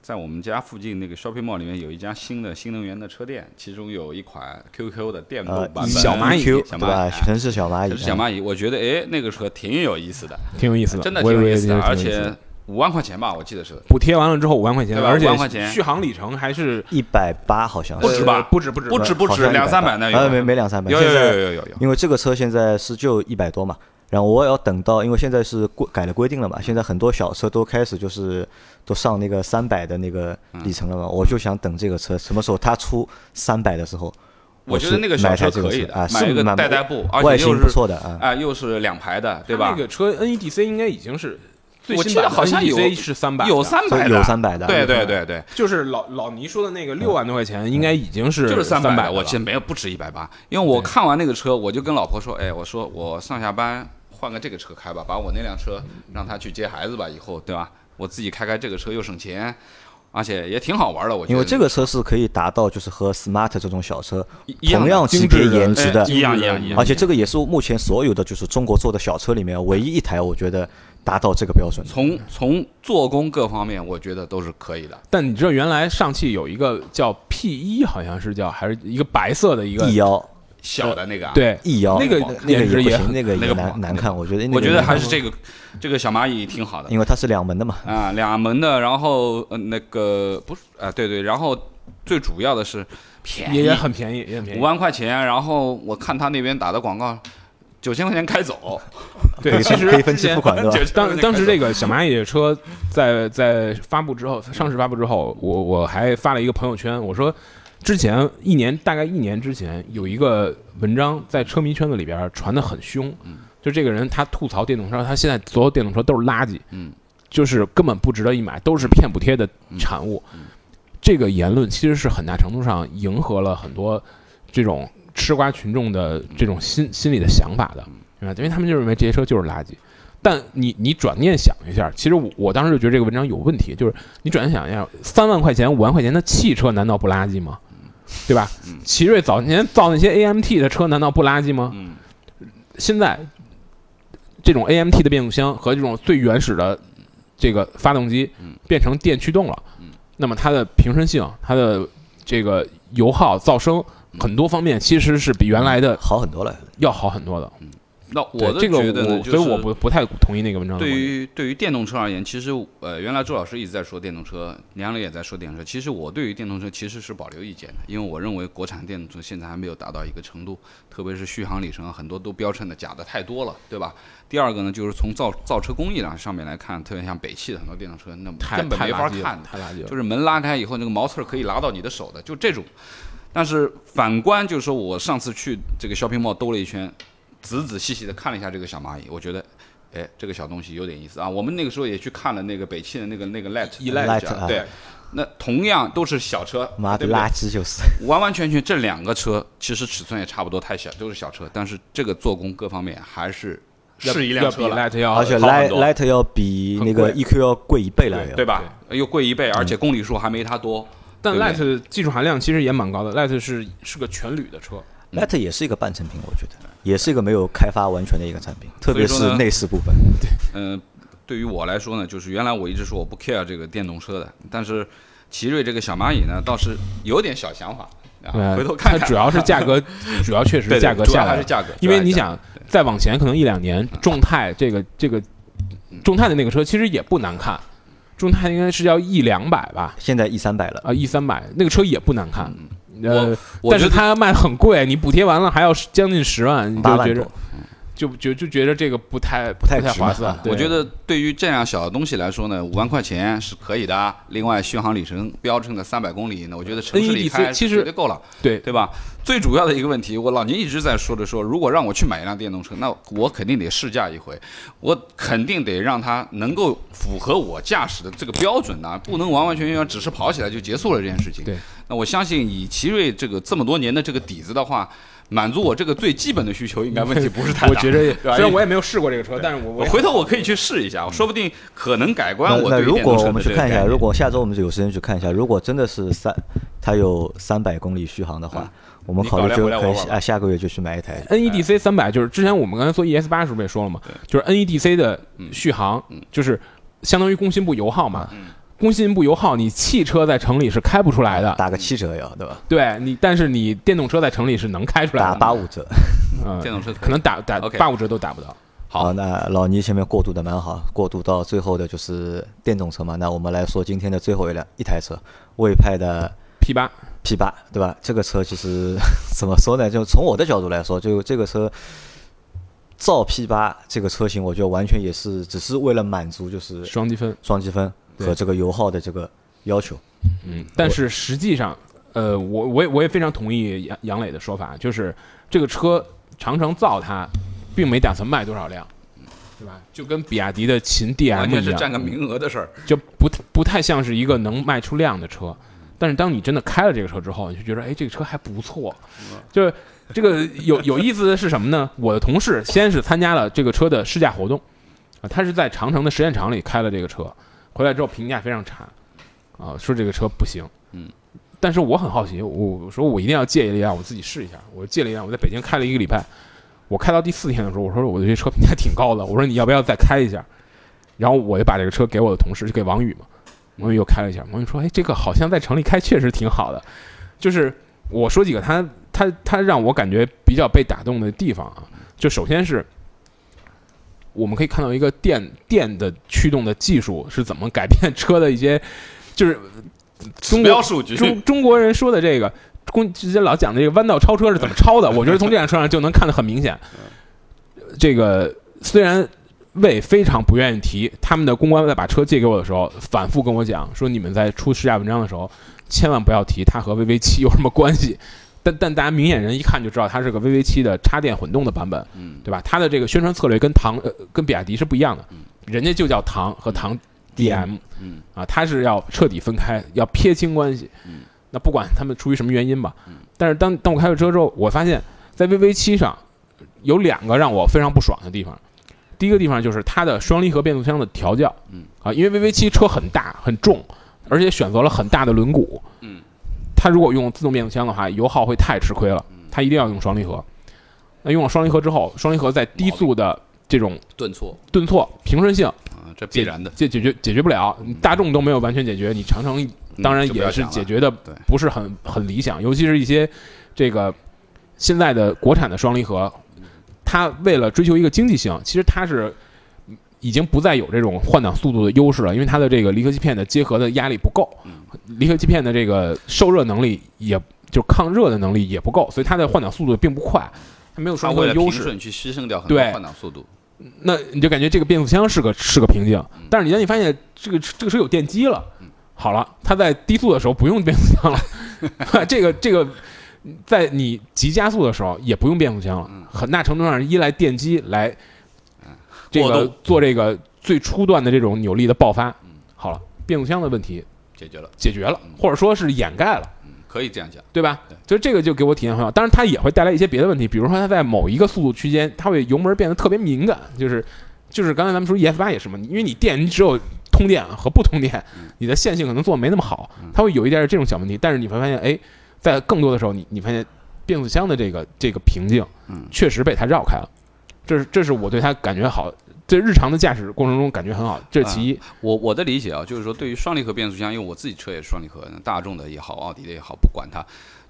S3: 在我们家附近那个 shopping mall 里面有一家新的新能源的车店，其中有一款 QQ 的电动
S2: 呃
S3: 版本，
S4: 小蚂蚁
S2: 对吧？
S3: 小蚂蚁，
S2: 城市小蚂蚁，
S3: 小蚂蚁，我觉得哎，那个车挺有意思的，
S4: 挺有意思的，
S3: 真的挺有意思的，而且五万块钱吧，我记得是。
S4: 补贴完了之后五万块钱，
S3: 对吧？
S4: 而且
S3: 5万块钱。
S4: 续航里程还是
S2: 一百八好像
S3: 不止吧？
S4: 呃不止不止
S3: 不止不止，
S2: 好像180
S3: 两三百呢有，
S2: 呃没没两三百，
S3: 有有有有有有。
S2: 因为这个车现在是就一百多嘛，然后我要等到，因为现在是规改了规定了嘛，现在很多小车都开始就是都上那个三百的那个里程了嘛，我就想等这个车什么时候它出三百的时候，
S3: 我觉得那个小
S2: 买台
S3: 车可以的，
S2: 啊，
S3: 买一个代代步，而
S2: 外形不
S3: 且又是
S2: 错的啊。
S3: 啊，又是两排的，对吧？
S4: 它那？个车 NEDC 应该已经是最
S3: 我记得
S4: 新版的
S3: 好像有
S4: NEDC 是三百，
S3: 有三百的，
S2: 有三百的
S3: 对
S2: 有300
S3: 对对对，
S4: 就是老老倪说的那个六万多块钱，应该已经是
S3: 就是
S4: 三
S3: 三百我记得没有不止一百八，因为我看完那个车，我就跟老婆说，哎，我说我上下班换个这个车开吧，把我那辆车让他去接孩子吧，以后对吧？我自己开开这个车又省钱，而且也挺好玩的，我觉得。
S2: 因为这个车是可以达到就是和 Smart 这种小车同样级别颜值的
S3: 哎，一样一样一样
S2: 而且这个也是目前所有的就是中国做的小车里面唯一一台，我觉得达到这个标准。
S3: 从从做工各方面，我觉得都是可以的。
S4: 但你知道原来上汽有一个叫 P 一，好像是叫还是一个白色的一个
S2: E 幺
S3: 小的那个啊，，
S4: 对
S2: 易遥
S4: 那个
S2: 那个
S4: 颜值也
S2: 也不行，那个也
S3: 那个
S2: 难难看，我觉得那个
S3: 我觉得还是这个这个小蚂蚁挺好的。
S2: 因为它是两门的嘛。
S3: 啊，两门的，然后呃那个不是啊，对对，然后最主要的是便宜，
S4: 也也很便宜，也很便宜。
S3: 五万块钱，然后我看他那边打的广告，九千块钱开走，
S4: 对，其实
S2: 可以分期付款对吧？
S4: 当当时这个小蚂蚁的车在在发布之后，上市发布之后，我我还发了一个朋友圈，我说之前一年大概一年之前有一个文章在车迷圈子里边传的很凶，就这个人他吐槽电动车，他现在所有电动车都是垃圾，
S3: 嗯，
S4: 就是根本不值得一买，都是骗补贴的产物。这个言论其实是很大程度上迎合了很多这种吃瓜群众的这种心心理的想法的，对吧？因为他们就认为这些车就是垃圾。但你你转念想一下，其实我我当时就觉得这个文章有问题，就是你转念想一下，三万块钱、五万块钱的汽车难道不垃圾吗？对吧？奇瑞早年造那些 AMT 的车，难道不垃圾吗？
S3: 嗯
S4: 现在这种 AMT 的变速箱和这种最原始的这个发动机
S3: 嗯
S4: 变成电驱动了，那么它的平顺性、它的这个油耗、噪声很多方面其实是比原来的
S2: 好很多了。
S4: 要好很多的。
S3: 那我的
S4: 这个
S3: 觉得呢，
S4: 我，
S3: 就是
S4: 所以我不不太同意那个文章
S3: 对。于对于电动车而言，其实呃，原来周老师一直在说电动车，梁磊也在说电动车。其实我对于电动车其实是保留意见的，因为我认为国产电动车现在还没有达到一个程度，特别是续航里程啊，很多都标称的假的太多了，对吧？第二个呢，就是从造造车工艺上上面来看，特别像北汽的很多电动车，那
S4: 太
S3: 根本没法看的，
S4: 太垃圾了。
S3: 就是门拉开以后，那个毛刺儿可以拉到你的手的，就这种。但是反观就是说我上次去这个 shopping mall 兜了一圈，仔仔细细的看了一下这个小蚂蚁，我觉得，哎，这个小东西有点意思啊。我们那个时候也去看了那个北汽的那个那个 Light 对。那同样都是小车，
S2: 妈的
S3: 对不对
S2: 垃圾就是，
S3: 完完全全这两个车其实尺寸也差不多，太小，都是小车，但是这个做工各方面还是是一辆
S4: 要比
S3: 车了。
S4: Light 要
S2: 而且 Light Light 要比那个 EQ 要贵一倍了，要
S3: 对吧？又贵一倍，而且公里数还没它多。
S4: 但 Light 技术含量其实也蛮高的，Light 是是个全铝的车，
S2: Light 也是一个半成品，我觉得也是一个没有开发完全的一个产品，特别是内饰部分。
S3: 对嗯、对于我来说呢，就是原来我一直说我不 care 这个电动车的，但是奇瑞这个小蚂蚁呢，倒是有点小想法回头看看，
S4: 它主要是价格，主要确实价格下来。
S3: 是价格，
S4: 因为你想再往前可能一两年，
S3: 嗯
S4: 众泰这个这个众泰的那个车其实也不难看，众泰应该是要 E 两百吧，
S2: 现在 E 三百了，
S4: 啊 E 三百那个车也不难看，呃，但是它卖很贵，你补贴完了还要将近十万，你就觉着就就就觉得这个不太
S2: 不太
S4: 太划算
S3: 我觉得对于这样小的东西来说呢，五万块钱是可以的。另外，续航里程标称的三百公里呢，我觉得城市里
S4: NEDC
S3: 开
S4: 其实
S3: 绝对够了，
S4: 对
S3: 对吧？最主要的一个问题，我老年一直在说的说，如果让我去买一辆电动车，那我肯定得试驾一回，我肯定得让它能够符合我驾驶的这个标准呐、不能完完全全只是跑起来就结束了这件事情。
S4: 对，
S3: 那我相信以奇瑞这个这么多年的这个底子的话，满足我这个最基本的需求，应该问题不是太大。
S4: 我觉得虽然我也没有试过这个车，但是我
S3: 我回头我可以去试一下，说不定可能改观我
S2: 那那如果我们去看一下，如果下周我们有时间去看一下，如果真的是三，它有三百公里续航的话，我们考虑就可以啊，下个月就去买一台。
S4: NEDC 三百就是之前我们刚才说 ES 八是不是也说了嘛？就是 NEDC 的续航就是相当于工信部油耗嘛。工信部油耗，你汽车在城里是开不出来的，
S2: 打个七折要对吧？
S4: 对你，但是你电动车在城里是能开出来
S2: 打，八五折。
S4: 嗯，
S3: 电动车
S4: 可能打打八五折都打不到。
S2: 好，那老倪前面过渡的蛮好，过渡到最后的就是电动车嘛。那我们来说今天的最后一辆一台车，魏派的
S4: P 八
S2: P 八，对吧？这个车其实怎么说呢？就从我的角度来说，就这个车造 P 八这个车型，我觉得完全也是只是为了满足就是
S4: 双积分，
S2: 双积分和这个油耗的这个要求。
S4: 嗯，但是实际上，呃，我我也我也非常同意杨杨磊的说法，就是这个车长城造它，并没打算卖多少辆，对吧？就跟比亚迪的秦
S3: 完
S4: DM 一样，
S3: 全是占个名额的事儿。
S4: 就不不太像是一个能卖出量的车。但是当你真的开了这个车之后，你就觉得，哎，这个车还不错。就是这个有有意思的是什么呢？我的同事先是参加了这个车的试驾活动，啊，他是在长城的实验场里开了这个车，回来之后评价非常差，啊，说这个车不行。
S3: 嗯，
S4: 但是我很好奇，我我说我一定要借一辆，我自己试一下。我借了一辆，我在北京开了一个礼拜，我开到第四天的时候，我说我对这车评价挺高的，我说你要不要再开一下？然后我就把这个车给我的同事，就给王宇嘛，王宇又开了一下，王宇说：“哎，这个好像在城里开确实挺好的。”就是我说几个他他他让我感觉比较被打动的地方啊，就首先是我们可以看到一个电电的驱动的技术是怎么改变车的一些，就是中国
S3: 指标数据
S4: 中中国人说的这个。公之前老讲的这个弯道超车是怎么超的，我觉得从这辆车上就能看得很明显。这个虽然魏非常不愿意提，他们的公关在把车借给我的时候，反复跟我讲说，你们在出试驾文章的时候，千万不要提它和 VV 七有什么关系。但但大家明眼人一看就知道它是个 VV 七的插电混动的版本，
S3: 嗯，
S4: 对吧？它的这个宣传策略跟唐呃跟比亚迪是不一样的，人家就叫唐和唐 DM，
S3: 嗯
S4: 啊，它是要彻底分开，要撇清关系。
S3: 嗯
S4: 那不管他们出于什么原因吧，但是当当我开了车之后，我发现，在 VV 七上有两个让我非常不爽的地方。第一个地方就是它的双离合变速箱的调教，
S3: 嗯
S4: 啊，因为 VV 七车很大很重，而且选择了很大的轮毂，
S3: 嗯，
S4: 它如果用自动变速箱的话，油耗会太吃亏了，它一定要用双离合。那用了双离合之后，双离合在低速的这种
S3: 顿挫。
S4: 顿挫、平顺性
S3: 啊，这必然的。
S4: 解解决解决不了，大众都没有完全解决，你长城当然也是解决的不是很很理想，尤其是一些这个现在的国产的双离合，它为了追求一个经济性，其实它是已经不再有这种换挡速度的优势了，因为它的这个离合器片的结合的压力不够，
S3: 嗯。
S4: 离合器片的这个受热能力也就抗热的能力也不够，所以它的换挡速度并不快，它没有
S3: 它
S4: 双离合
S3: 为了平
S4: 的优势。
S3: 顺去牺牲掉很多
S4: 对
S3: 换挡速度，
S4: 那你就感觉这个变速箱是个是个瓶颈，但是你当你发现这个这个车有电机了，好了，它在低速的时候不用变速箱了，这个这个在你急加速的时候也不用变速箱了，很大程度上依赖电机来这个做这个最初段的这种扭力的爆发。好了，变速箱的问题
S3: 解决了，
S4: 解决了，或者说是掩盖了。
S3: 嗯，可以这样讲。
S4: 对吧？
S3: 对？
S4: 就这个就给我体验很好，当然它也会带来一些别的问题，比如说它在某一个速度区间，它会油门变得特别敏感，就是就是刚才咱们说 ES 八也是嘛，因为你电你只有通电和不通电，你的线性可能做的没那么好，它会有一点这种小问题，但是你会发现，哎，在更多的时候，你你发现变速箱的这个这个瓶颈，确实被它绕开了，这是这是我对它感觉好，在日常的驾驶过程中感觉很好，这是其一，
S3: 我我的理解啊，就是说对于双离合变速箱，因为我自己车也是双离合，大众的也好，奥迪的也好，不管它，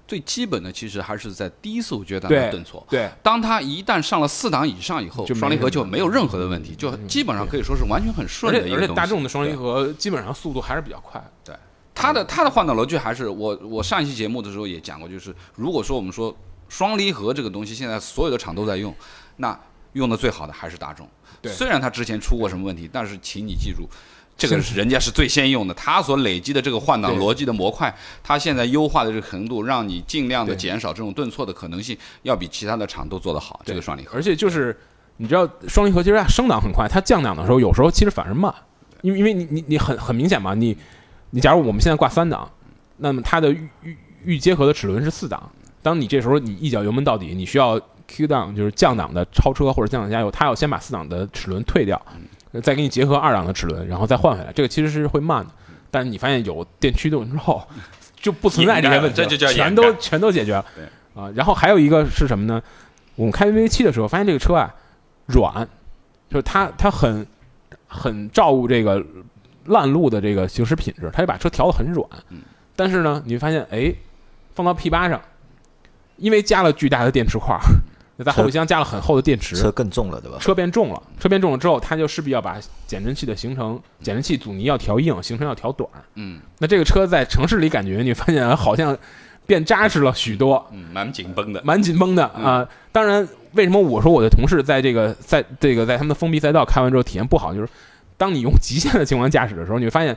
S3: 最基本的其实还是在低速阶段的顿挫。
S4: 对。
S3: 当它一旦上了四档以上以后
S4: 就，
S3: 双离合就没有任何的问题，就基本上可以说是完全很顺的一个而且。
S4: 大众的双离合基本上速度还是比较快对，
S3: 它的它的换挡逻辑还是我我上一期节目的时候也讲过，就是如果说我们说双离合这个东西，现在所有的厂都在用，那用的最好的还是大众。虽然它之前出过什么问题，但是请你记住。这个是人家是最先用的，它所累积的这个换挡逻辑的模块，它现在优化的这个程度，让你尽量的减少这种顿挫的可能性，要比其他的厂都做得好。这个双离合，
S4: 而且就是你知道双离合其实它升档很快，它降档的时候有时候其实反而慢，因为因为你你你很很明显嘛，你你假如我们现在挂三档，那么它的预预预结合的齿轮是四档，当你这时候你一脚油门到底，你需要 Q down 就是降档的超车或者降档加油，它要先把四档的齿轮退掉，再给你结合二档的齿轮，然后再换回来，这个其实是会慢的，但是你发现有电驱动之后，就不存在这些问题全都全都解决了。
S3: 对
S4: 啊，然后还有一个是什么呢？我们开 VV 七的时候，发现这个车啊软，就是它它很很照顾这个烂路的这个行驶品质，它就把车调得很软。
S3: 嗯
S4: 但是呢，你会发现哎，放到 P 八上，因为加了巨大的电池块儿，在后备箱加了很厚的电池，
S2: 车更重了，对吧？
S4: 车变重了，车变重了之后，它就势必要把减震器的行程，减震器阻尼要调硬，行程要调短。
S3: 嗯
S4: 那这个车在城市里感觉，你发现好像变扎实了许多，
S3: 嗯，蛮紧绷的。
S4: 蛮紧绷的啊、当然，为什么我说我的同事在这个在这个在他们的封闭赛道开完之后体验不好，就是当你用极限的情况驾驶的时候，你会发现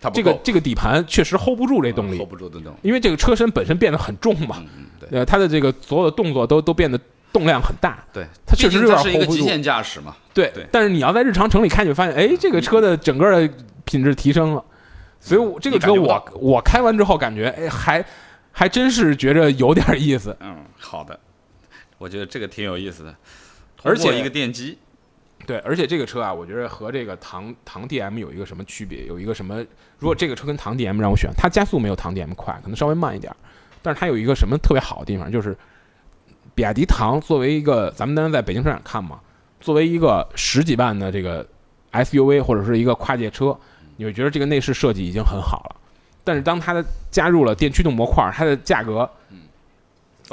S3: 它
S4: 这个这个底盘确实 hold 不住这动力
S3: hold，不住的动力。
S4: 因为这个车身本身变得很重嘛，
S3: 对
S4: 呃，它的这个所有的动作都都变得动量很大。
S3: 对，
S4: 它确实
S3: 是一个极限驾驶嘛。
S4: 对，
S3: 对
S4: 但是你要在日常城里开，你会发现，哎，这个车的整个的品质提升了。所以我这个车我我开完之后感觉，哎，还还真是觉着有点意思。
S3: 嗯，好的，我觉得这个挺有意思的。
S4: 而且
S3: 一个电机，
S4: 对，而且这个车啊，我觉得和这个唐唐 DM 有一个什么区别？有一个什么？如果这个车跟唐 DM 让我选，它加速没有唐 DM 快，可能稍微慢一点，但是它有一个什么特别好的地方，就是比亚迪唐作为一个，咱们当时在北京车展看嘛，作为一个十几万的这个 SUV 或者是一个跨界车，你会觉得这个内饰设计已经很好了。但是当它的加入了电驱动模块，它的价格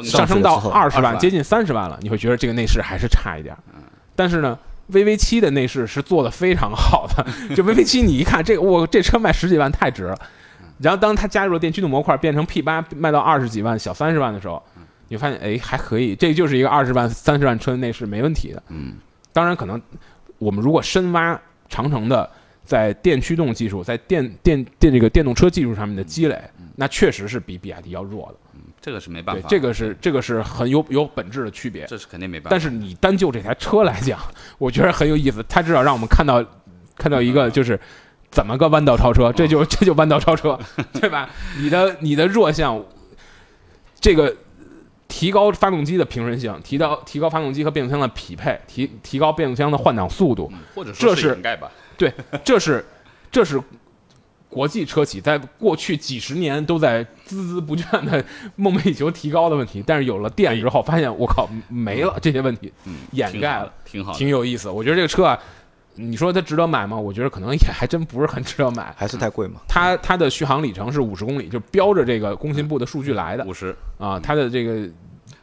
S4: 上升到二十万
S3: ，20万
S4: 接近三十万了，你会觉得这个内饰还是差一点。但是呢，VV 七的内饰是做的非常好的，就 VV 七你一看这个，我这车卖十几万太值了。然后当它加入了电驱动模块，变成 P 八卖到二十几万、小三十万的时候，你发现哎还可以，这就是一个二十万、三十万车的内饰没问题的。
S3: 嗯，
S4: 当然可能我们如果深挖长城的在电驱动技术、在电电电这个电动车技术上面的积累，那确实是比比亚迪要弱的。
S3: 这个是没办法，，
S4: 这个是这个是很有有本质的区别。
S3: 这是肯定没办法。
S4: 但是你单就这台车来讲，我觉得很有意思。它至少让我们看到看到一个就是怎么个弯道超车，这就这就弯道超车，对吧？你的你的弱项，这个提高发动机的平顺性，提高提高发动机和变速箱的匹配，提提高变速箱的换挡速度，
S3: 嗯或者说
S4: 这是
S3: 掩盖吧，
S4: 对，这是这是国际车企在过去几十年都在孜孜不倦的梦寐以求提高的问题，但是有了电之后，发现我靠没了这些问题，
S3: 嗯，
S4: 掩盖了，
S3: 挺好，
S4: 挺有意思。我觉得这个车啊，你说它值得买吗？我觉得可能也还真不是很值得买。
S2: 还是太贵嘛。
S4: 它它的续航里程是五十公里，就标着这个工信部的数据来的
S3: 五十，
S4: 啊。它的这个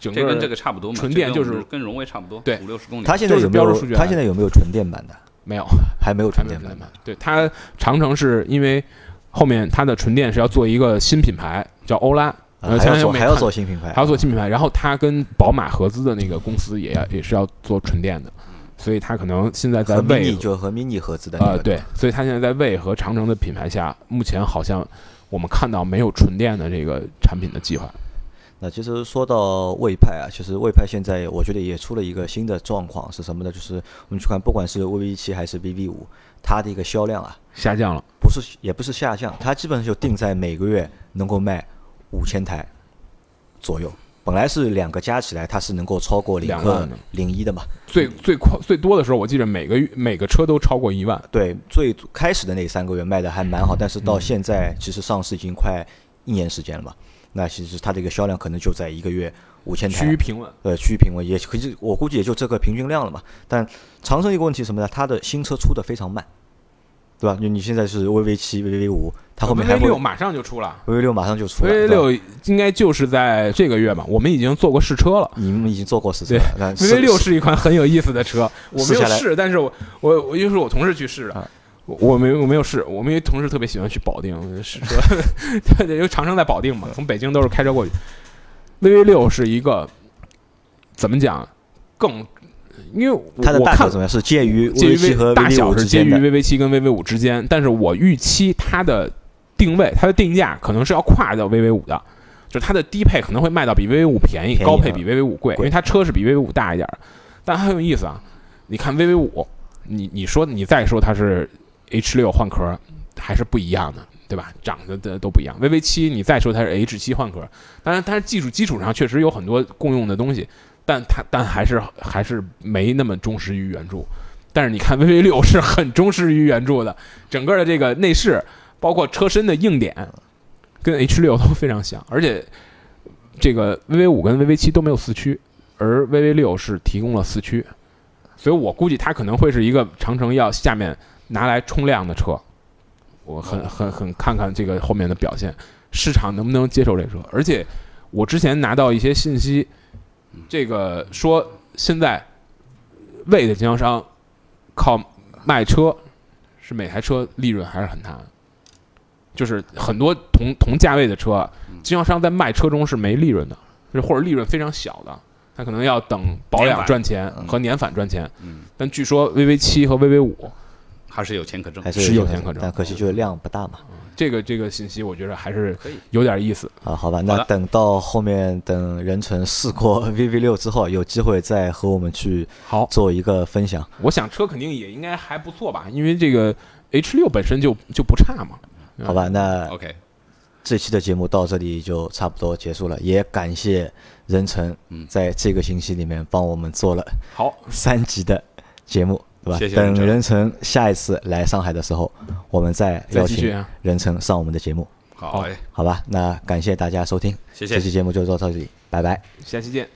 S4: 整个
S3: 这跟这个差不多嘛，
S4: 纯电就是
S3: 跟跟荣威差不多，
S4: 对
S3: 五六十公里。
S2: 它现在有没有
S4: 标着数据？
S2: 它现在有没有纯电版的？
S4: 没有
S2: 还没有纯电版的。
S4: 对它长城是因为后面它的纯电是要做一个新品牌，叫欧拉，
S2: 啊
S4: 呃，
S2: 还
S4: 前
S2: 要做还要做新品牌，
S4: 还要做新品牌，然后它跟宝马合资的那个公司也要也是要做纯电的，所以它可能现在在
S2: 和
S4: 为
S2: mini 就和 mini 合资的啊
S4: 呃对，所以它现在在魏和长城的品牌下，目前好像我们看到没有纯电的这个产品的计划。
S2: 那其实说到魏派啊，其实魏派现在我觉得也出了一个新的状况是什么呢？就是我们去看，不管是 VV 七还是 VV 五，它的一个销量啊，
S4: 下降了，
S2: 不是也不是下降，它基本上就定在每个月能够卖五千台左右。本来是两个加起来，它是能够超过领克
S4: 两万
S2: 零一的嘛？
S4: 最最快最多的时候，我记得每个月每个车都超过一万。
S2: 对，最开始的那三个月卖的还蛮好，但是到现在其实上市已经快一年时间了嘛。那其实它这个销量可能就在一个月五千台
S4: 趋于，平稳，
S2: 呃，趋于平稳，也可以，我估计也就这个平均量了嘛。但长城一个问题什么呢？它的新车出的非常慢，对吧？你你现在是 VV 七、VV 五，它后面还
S4: VV
S2: 会
S4: 六马上就出了
S2: VV 六马上就出了
S4: ，VV 六应该就是在这个月吧，我们已经做过试车了。
S2: 你们已经做过试车
S4: 对
S2: 了，那
S4: VV 六是一款很有意思的车，我没有试，但是我我我又是我同事去试的
S2: 啊，
S4: 我我没我没有试，我们一同事特别喜欢去保定试车，对对，因为长城在保定嘛，从北京都是开车过去。VV 六是一个怎么讲更，因为我
S2: 它的
S4: 我看
S2: 大小怎么样？是介于
S4: 介于
S2: 和
S4: 大小是介于。VV 七跟 VV 五之间，但是我预期它的定位、它的定价可能是要跨到 VV 五的，就是它的低配可能会卖到比 VV 五便宜，
S2: 便宜
S4: 高配比 VV 五贵，因为它车是比 VV 五大一点儿。但很有意思啊，你看 VV 五，你你说你再说它是 H 六换壳，还是不一样的。对吧？长得的都不一样。VV 七，你再说它是 H 七换壳，当然它是技术基础上确实有很多共用的东西，但它但还是还是没那么忠实于原著。但是你看 VV 六是很忠实于原著的，整个的这个内饰，包括车身的硬点，跟 H 六都非常像，而且这个 VV 五跟 VV 七都没有四驱，而 VV 六是提供了四驱，所以我估计它可能会是一个长城要下面拿来冲量的车。我很很很看看这个后面的表现，市场能不能接受这车？而且我之前拿到一些信息，这个说现在魏的经销商靠卖车，是每台车利润还是很大的，就是很多同同价位的车啊，经销商在卖车中是没利润的，就是或者利润非常小的，他可能要等保养赚钱和年返赚钱。
S3: 嗯，
S4: 但据说 VV 七和 VV 五
S3: 还是有钱可挣
S2: 还。
S4: 是有钱
S2: 钱
S4: 可挣
S2: 但可惜就是量不大嘛。
S4: 这个这个信息，我觉得还是
S3: 可以。
S4: 有点意思。
S2: 啊，好吧，那等到后面等任成试过 VV 六之后，有机会再和我们去
S4: 好，
S2: 做一个分享。
S4: 我想车肯定也应该还不错吧，因为这个 H 六本身就就不差嘛。
S2: 好吧，那
S3: OK，
S2: 这期的节目到这里就差不多结束了，也感谢任成
S3: 嗯。
S2: 在这个星期里面帮我们做了
S4: 好，
S2: 三集的节目，对吧？
S3: 谢谢
S2: 等任成下一次来上海的时候，我们再邀请。任成上我们的节目，
S3: 好，哎，
S2: 好吧？那感谢大家收听，
S3: 谢谢
S2: 这期节目就到这里，拜拜。
S4: 下期见。